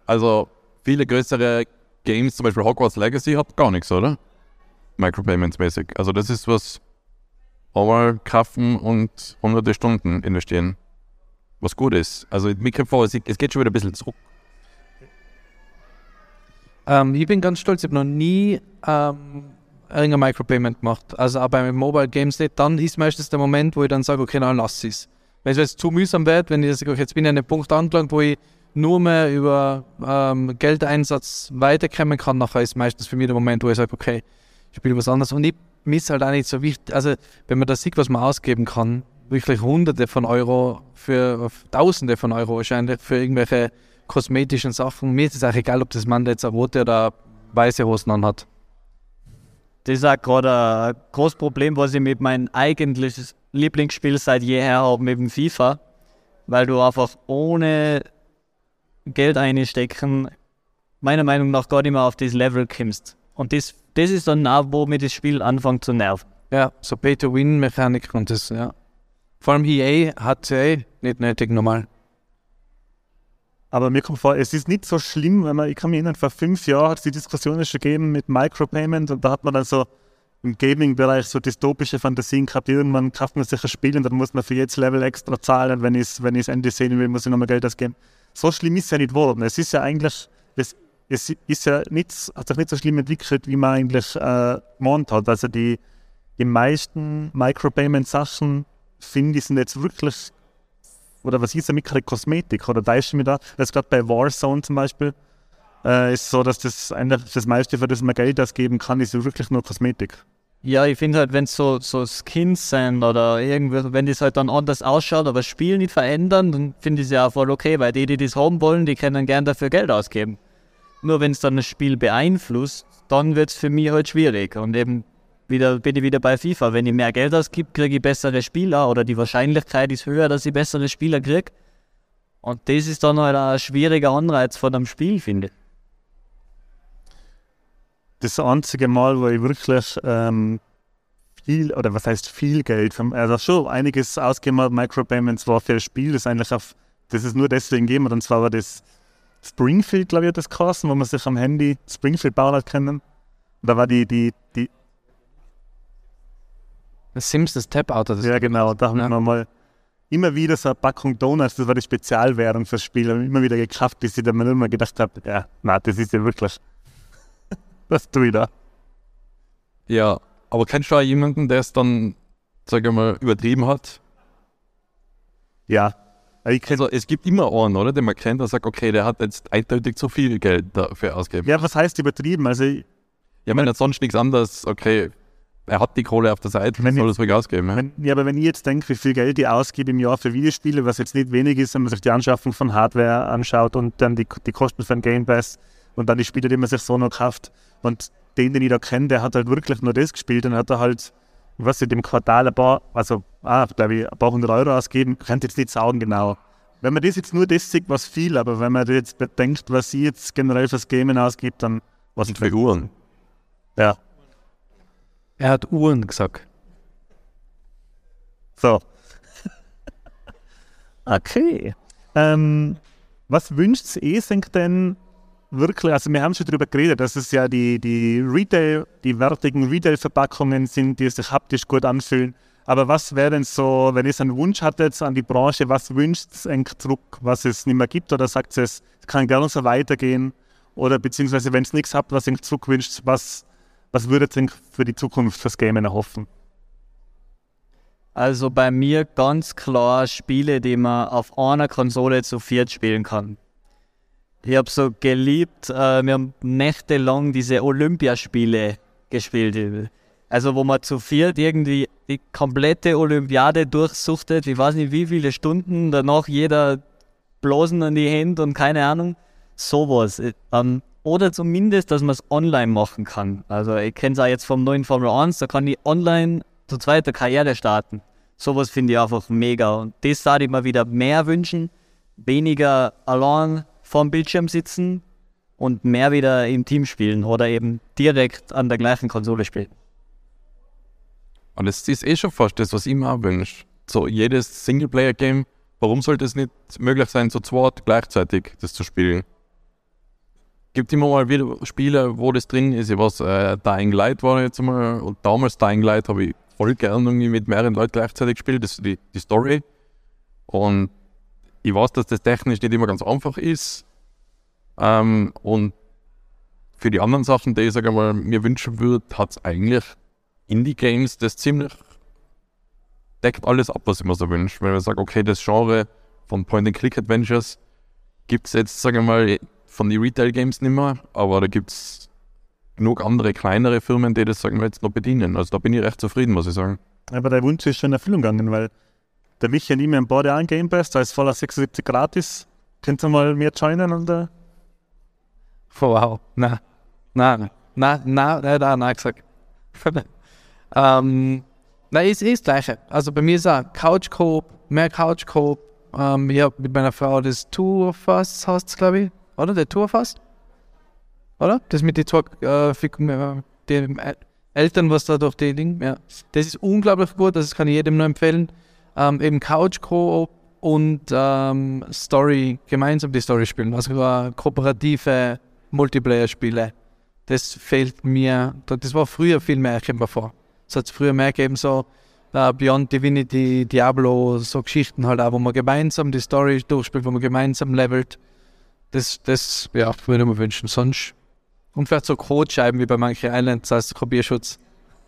S4: Also viele größere Games, zum Beispiel Hogwarts Legacy, hat gar nichts, oder? Micropayments-mäßig. Also das ist was, einmal kaufen und hunderte Stunden investieren. Was gut ist. Also mit Mikrofon, es es geht schon wieder ein bisschen zurück.
S3: Ähm, ich bin ganz stolz, ich habe noch nie ähm, irgendein Micropayment gemacht. Also auch bei Mobile Games nicht. Dann ist meistens der Moment, wo ich dann sage, okay, dann lass es. Wenn es jetzt zu mühsam wird, wenn ich sage, okay, jetzt bin ich an einem Punkt angelangt, wo ich nur mehr über ähm, Geldeinsatz weiterkommen kann, nachher ist meistens für mich der Moment, wo ich sage, okay, ich spiele was anderes. Und ich miss halt auch nicht so wichtig, also wenn man das sieht, was man ausgeben kann, wirklich hunderte von Euro für tausende von Euro wahrscheinlich für irgendwelche kosmetischen Sachen. Mir ist es auch egal, ob das Mann jetzt eine rote oder weiße Hosen anhat.
S2: Das ist auch gerade ein großes Problem, was ich mit meinem eigentliches Lieblingsspiel seit jeher habe, mit dem FIFA. Weil du einfach ohne Geld einstecken, meiner Meinung nach gar nicht mehr auf das Level kommst. Und das, das ist dann auch, wo mir das Spiel anfängt zu nerven.
S3: Ja, so Pay-to-Win-Mechanik und das, ja. Vor allem EA hat ja eh nicht nötig normal.
S1: Aber mir kommt vor, es ist nicht so schlimm, wenn man, ich kann mich erinnern, vor fünf Jahren hat es die Diskussion schon gegeben mit Micropayment und da hat man dann so im Gaming-Bereich so dystopische Fantasien gehabt. Irgendwann kauft man sich ein Spiel und dann muss man für jedes Level extra zahlen. Wenn ich es wenn ich's Ende sehen will, muss ich nochmal Geld ausgeben. So schlimm ist es ja nicht geworden. Es ist ja eigentlich, es, ist ja nicht, hat sich nicht so schlimm entwickelt, wie man eigentlich äh, hat. Also die, die meisten Micropayment-Sachen, finde ich, sind jetzt wirklich oder was ist damit gerade Kosmetik? Oder täusche ich mich da? Das ist gerade bei Warzone zum Beispiel äh, ist so, dass das eigentlich das meiste, für das man Geld ausgeben kann, ist wirklich nur Kosmetik.
S2: Ja, ich finde halt, wenn es so, so Skins sind oder irgendwie, wenn das halt dann anders ausschaut, aber das Spiel nicht verändern, dann finde ich es ja auch voll okay, weil die, die das haben wollen, die können gern dafür Geld ausgeben. Nur wenn es dann das Spiel beeinflusst, dann wird es für mich halt schwierig. Und eben wieder, bin ich wieder bei FIFA. Wenn ich mehr Geld ausgebe, kriege ich bessere Spieler oder die Wahrscheinlichkeit ist höher, dass ich bessere Spieler kriege. Und das ist dann halt ein schwieriger Anreiz von einem Spiel, finde ich.
S1: Das einzige Mal, wo ich wirklich ähm, viel, oder was heißt viel Geld, also schon einiges ausgegeben habe, Micropayments war für ein Spiel, das eigentlich auf, das ist nur deswegen gegeben und zwar war das Springfield, glaube ich, hat das geheißen, wo man sich am Handy Springfield bauen hat können. Da war die, die, die,
S3: Das Sims, das Tap-Out, das
S1: Ja, genau. Da haben
S3: Ja.
S1: wir mal immer wieder so eine Packung Donuts, das war die Spezialwährung fürs Spiel, haben wir immer wieder gekauft, bis ich dann mir immer gedacht habe, ja, na, das ist ja wirklich. [LAUGHS] Was tue ich da?
S4: Ja, aber kennst du auch jemanden, der es dann, sag ich mal, übertrieben hat?
S1: Ja. Kenn,
S4: Also es gibt immer einen, oder? Den man kennt, der sagt, okay, der hat jetzt eindeutig zu viel Geld dafür ausgegeben.
S1: ja, was heißt übertrieben? Also, ich-
S4: Ja, wenn er sonst nichts anderes, okay, er hat die Kohle auf der Seite,
S1: Wenn
S4: soll
S1: ich-
S4: es ruhig ausgeben. Ja?
S1: wenn, ja, aber wenn ich jetzt denke, wie viel Geld ich ausgebe im Jahr für Videospiele, was jetzt nicht wenig ist, wenn man sich die Anschaffung von Hardware anschaut und dann die, die Kosten für den Game Pass und dann die Spiele, die man sich so noch kauft. Und den, den ich da kenne, der hat halt wirklich nur das gespielt und hat er halt, ich weiß nicht, im Quartal ein paar, also, ah, glaube ich, ein paar hundert Euro ausgeben, könnte jetzt nicht sagen genau. Wenn man das jetzt nur das sieht, was viel, aber wenn man jetzt bedenkt, was ich jetzt generell fürs Gamen ausgibt, dann was
S4: Und für Uhren.
S1: Ja,
S3: Er hat Uhren gesagt.
S1: so. [LAUGHS] okay. Ähm, was wünscht sich denn wirklich, also wir haben schon darüber geredet, dass es ja die, die Retail, die wertigen Retail-Verpackungen sind, die sich haptisch gut anfühlen. Aber was wäre denn so, wenn ihr einen Wunsch hattet an die Branche, was wünscht es zurück, was es nicht mehr gibt? Oder sagt es, es kann gerne so weitergehen? Oder beziehungsweise, wenn es nichts habt, was ihr zurückwünscht, was, was würdet ihr für die Zukunft fürs Gamen erhoffen?
S2: Also bei mir ganz klar Spiele, die man auf einer Konsole zu viert spielen kann. Ich habe so geliebt, äh, wir haben nächtelang diese Olympiaspiele gespielt. Also wo man zu viert irgendwie die komplette Olympiade durchsuchtet, ich weiß nicht wie viele Stunden, danach jeder Blasen an die Hände und keine Ahnung. Sowas. Ähm, oder zumindest, dass man es online machen kann. Also ich kenne es auch jetzt vom neuen Formel 1, da kann ich online zu zweiter Karriere starten. Sowas finde ich einfach mega. Und das würde ich mir wieder mehr wünschen. Weniger allein vorm Bildschirm sitzen und mehr wieder im Team spielen oder eben direkt an der gleichen Konsole spielen.
S4: Und das ist eh schon fast das, was ich mir auch wünsche. So jedes Singleplayer-Game, warum sollte es nicht möglich sein, zu zweit gleichzeitig das zu spielen? Gibt immer mal wieder Spiele, wo das drin ist. Ich weiß, äh, Dying Light war jetzt einmal, und damals Dying Light habe ich voll gern irgendwie mit mehreren Leuten gleichzeitig gespielt, das die, die Story. Und ich weiß, dass das technisch nicht immer ganz einfach ist. Ähm, und für die anderen Sachen, die ich sage mal, mir wünschen würde, hat es eigentlich Indie-Games das ziemlich deckt alles ab, was ich mir so wünsche. Wenn man sagt, okay, das Genre von Point-and-Click-Adventures gibt es jetzt, sage ich mal, von den Retail-Games nicht mehr, aber da gibt es genug andere kleinere Firmen, die das, sagen wir jetzt, noch bedienen. Also da bin ich recht zufrieden, muss ich sagen.
S1: Aber der Wunsch ist schon in Erfüllung gegangen, weil der Michi und ich, wir haben beide einen Game Pass, da ist voller 76 gratis. Könnt ihr mal mehr joinen? Und, äh
S3: Wow, nein, nein, nein, nein, nein, nein, nein, gesagt. [LAUGHS] ähm, nein, ist, ist das Gleiche. Also bei mir ist auch Couch Coop, mehr Couch Coop. Ähm, ich habe mit meiner Frau das Two of Us, heißt es, glaube ich, oder? Der Two of Us? Oder? Das mit den zwei äh, den Eltern, was da durch die Ding, ja. Das ist unglaublich gut, das kann ich jedem nur empfehlen. Ähm, eben Couch Co-op und ähm, Story, gemeinsam die Story spielen, also äh, kooperative Multiplayer-Spiele. Das fehlt mir, das war früher viel mehr, ich mir vor. Es hat früher mehr gegeben, so uh, Beyond Divinity, Diablo, so Geschichten halt auch, wo man gemeinsam die Story durchspielt, wo man gemeinsam levelt. Das, das ja, würde ich mir wünschen. Sonst und vielleicht so Codescheiben wie bei manchen Islands als Kopierschutz.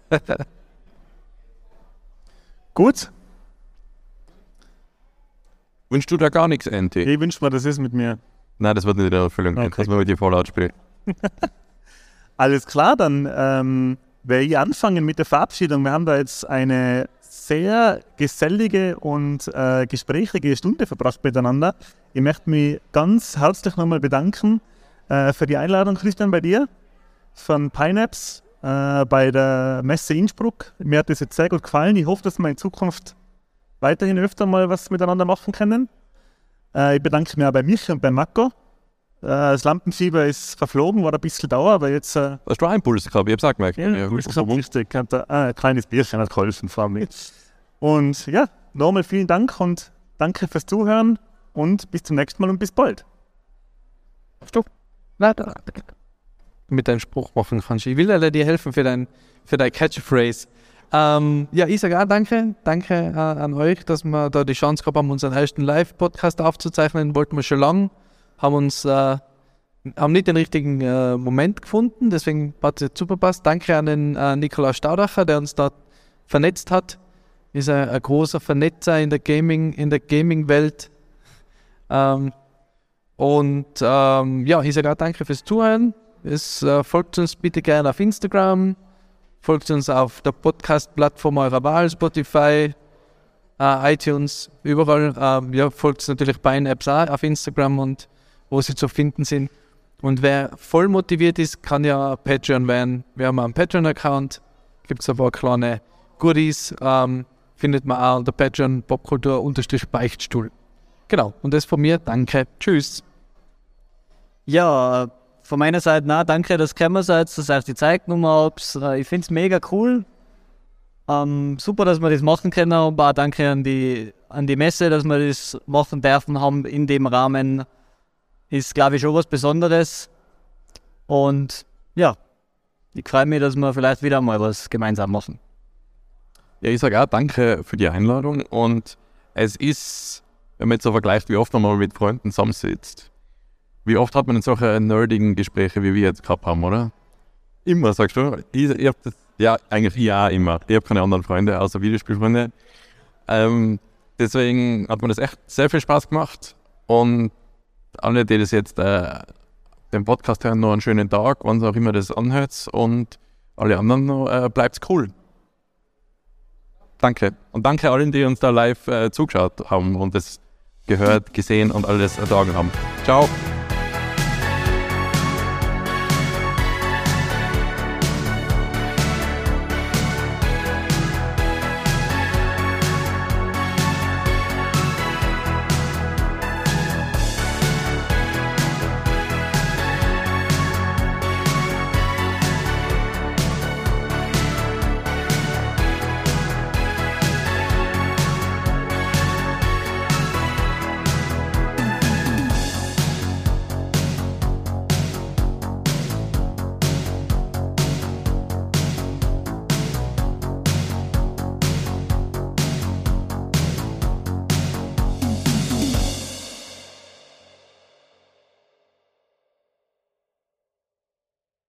S3: [LAUGHS]
S1: Gut.
S4: Wünschst du da gar nichts, Anti?
S1: Ich wünsche mir, das ist mit mir.
S4: Nein, das wird nicht in Erfüllung gehen,
S1: Okay.
S4: dass wir mit dir Fallout spielen. [LAUGHS]
S1: Alles klar, dann ähm, werde ich anfangen mit der Verabschiedung. Wir haben da jetzt eine sehr gesellige und äh, gesprächige Stunde verbracht miteinander. Ich möchte mich ganz herzlich nochmal bedanken äh, für die Einladung, Christian, bei dir, von Pineapps äh, bei der Messe Innsbruck. Mir hat das jetzt sehr gut gefallen. Ich hoffe, dass wir in Zukunft weiterhin öfter mal was miteinander machen können. Äh, ich bedanke mich auch bei Michi und bei Marco. Äh, das Lampenfieber ist verflogen, war ein bisschen dauer, aber jetzt. Äh,
S4: Hast du auch Impulse gehabt? Ich hab's auch gemerkt.
S1: ja,
S4: Ja,
S1: ist so wichtig. Hat, äh, ein kleines Bierchen hat geholfen, vor allem. Und ja, nochmal vielen Dank und danke fürs Zuhören und bis zum nächsten Mal und bis bald.
S3: Stopp. Mit deinem Spruch machen kannst. Ich will leider dir helfen für dein, für dein Catchphrase. Ähm, ja, ich sage auch danke. Danke äh, an euch, dass wir da die Chance gehabt haben, unseren ersten Live-Podcast aufzuzeichnen. Wollten wir schon lange. Haben uns äh, haben nicht den richtigen äh, Moment gefunden, deswegen hat es super passt. Danke an den äh, Nikolaus Staudacher, der uns da vernetzt hat. Ist ein, ein großer Vernetzer in der Gaming, in der Gaming-Welt. Ähm, und ähm, ja, ich sage auch danke fürs Zuhören. Es, äh, folgt uns bitte gerne auf Instagram, folgt uns auf der Podcast-Plattform eurer Wahl, Spotify, äh, iTunes, überall. Ähm, ja, folgt uns natürlich bei den Apps auch auf Instagram und wo sie zu finden sind. Und wer voll motiviert ist, kann ja Patreon werden. Wir haben einen Patreon-Account, gibt es ein paar kleine Goodies, ähm, findet man auch unter Patreon Popkultur-Beichtstuhl. Genau, und das von mir, danke, tschüss.
S2: Ja, von meiner Seite, na, danke, dass ihr gekommen seid, dass ihr die Zeit genommen habt. Äh, Ich finde es mega cool. Ähm, super, dass wir das machen können. Und auch danke an die, an die Messe, dass wir das machen dürfen haben in dem Rahmen. Ist, glaube ich, schon was Besonderes. Und ja, ich freue mich, dass wir vielleicht wieder mal was gemeinsam machen.
S4: Ja, ich sage auch danke für die Einladung und es ist, wenn man jetzt so vergleicht, wie oft man mal mit Freunden zusammensitzt, wie oft hat man denn solche nerdigen Gespräche, wie wir jetzt gehabt haben, oder? Immer, sagst du? Ich, ich das, ja, eigentlich ja immer. Ich habe keine anderen Freunde, außer Videospielfreunde. Ähm, deswegen hat mir das echt sehr viel Spaß gemacht und alle, die das jetzt äh, den Podcast hören, noch einen schönen Tag, wann auch immer das anhört und alle anderen noch, äh, bleibt's cool. Danke. Und danke allen, die uns da live äh, zugeschaut haben und das gehört, gesehen und alles ertragen haben. Ciao.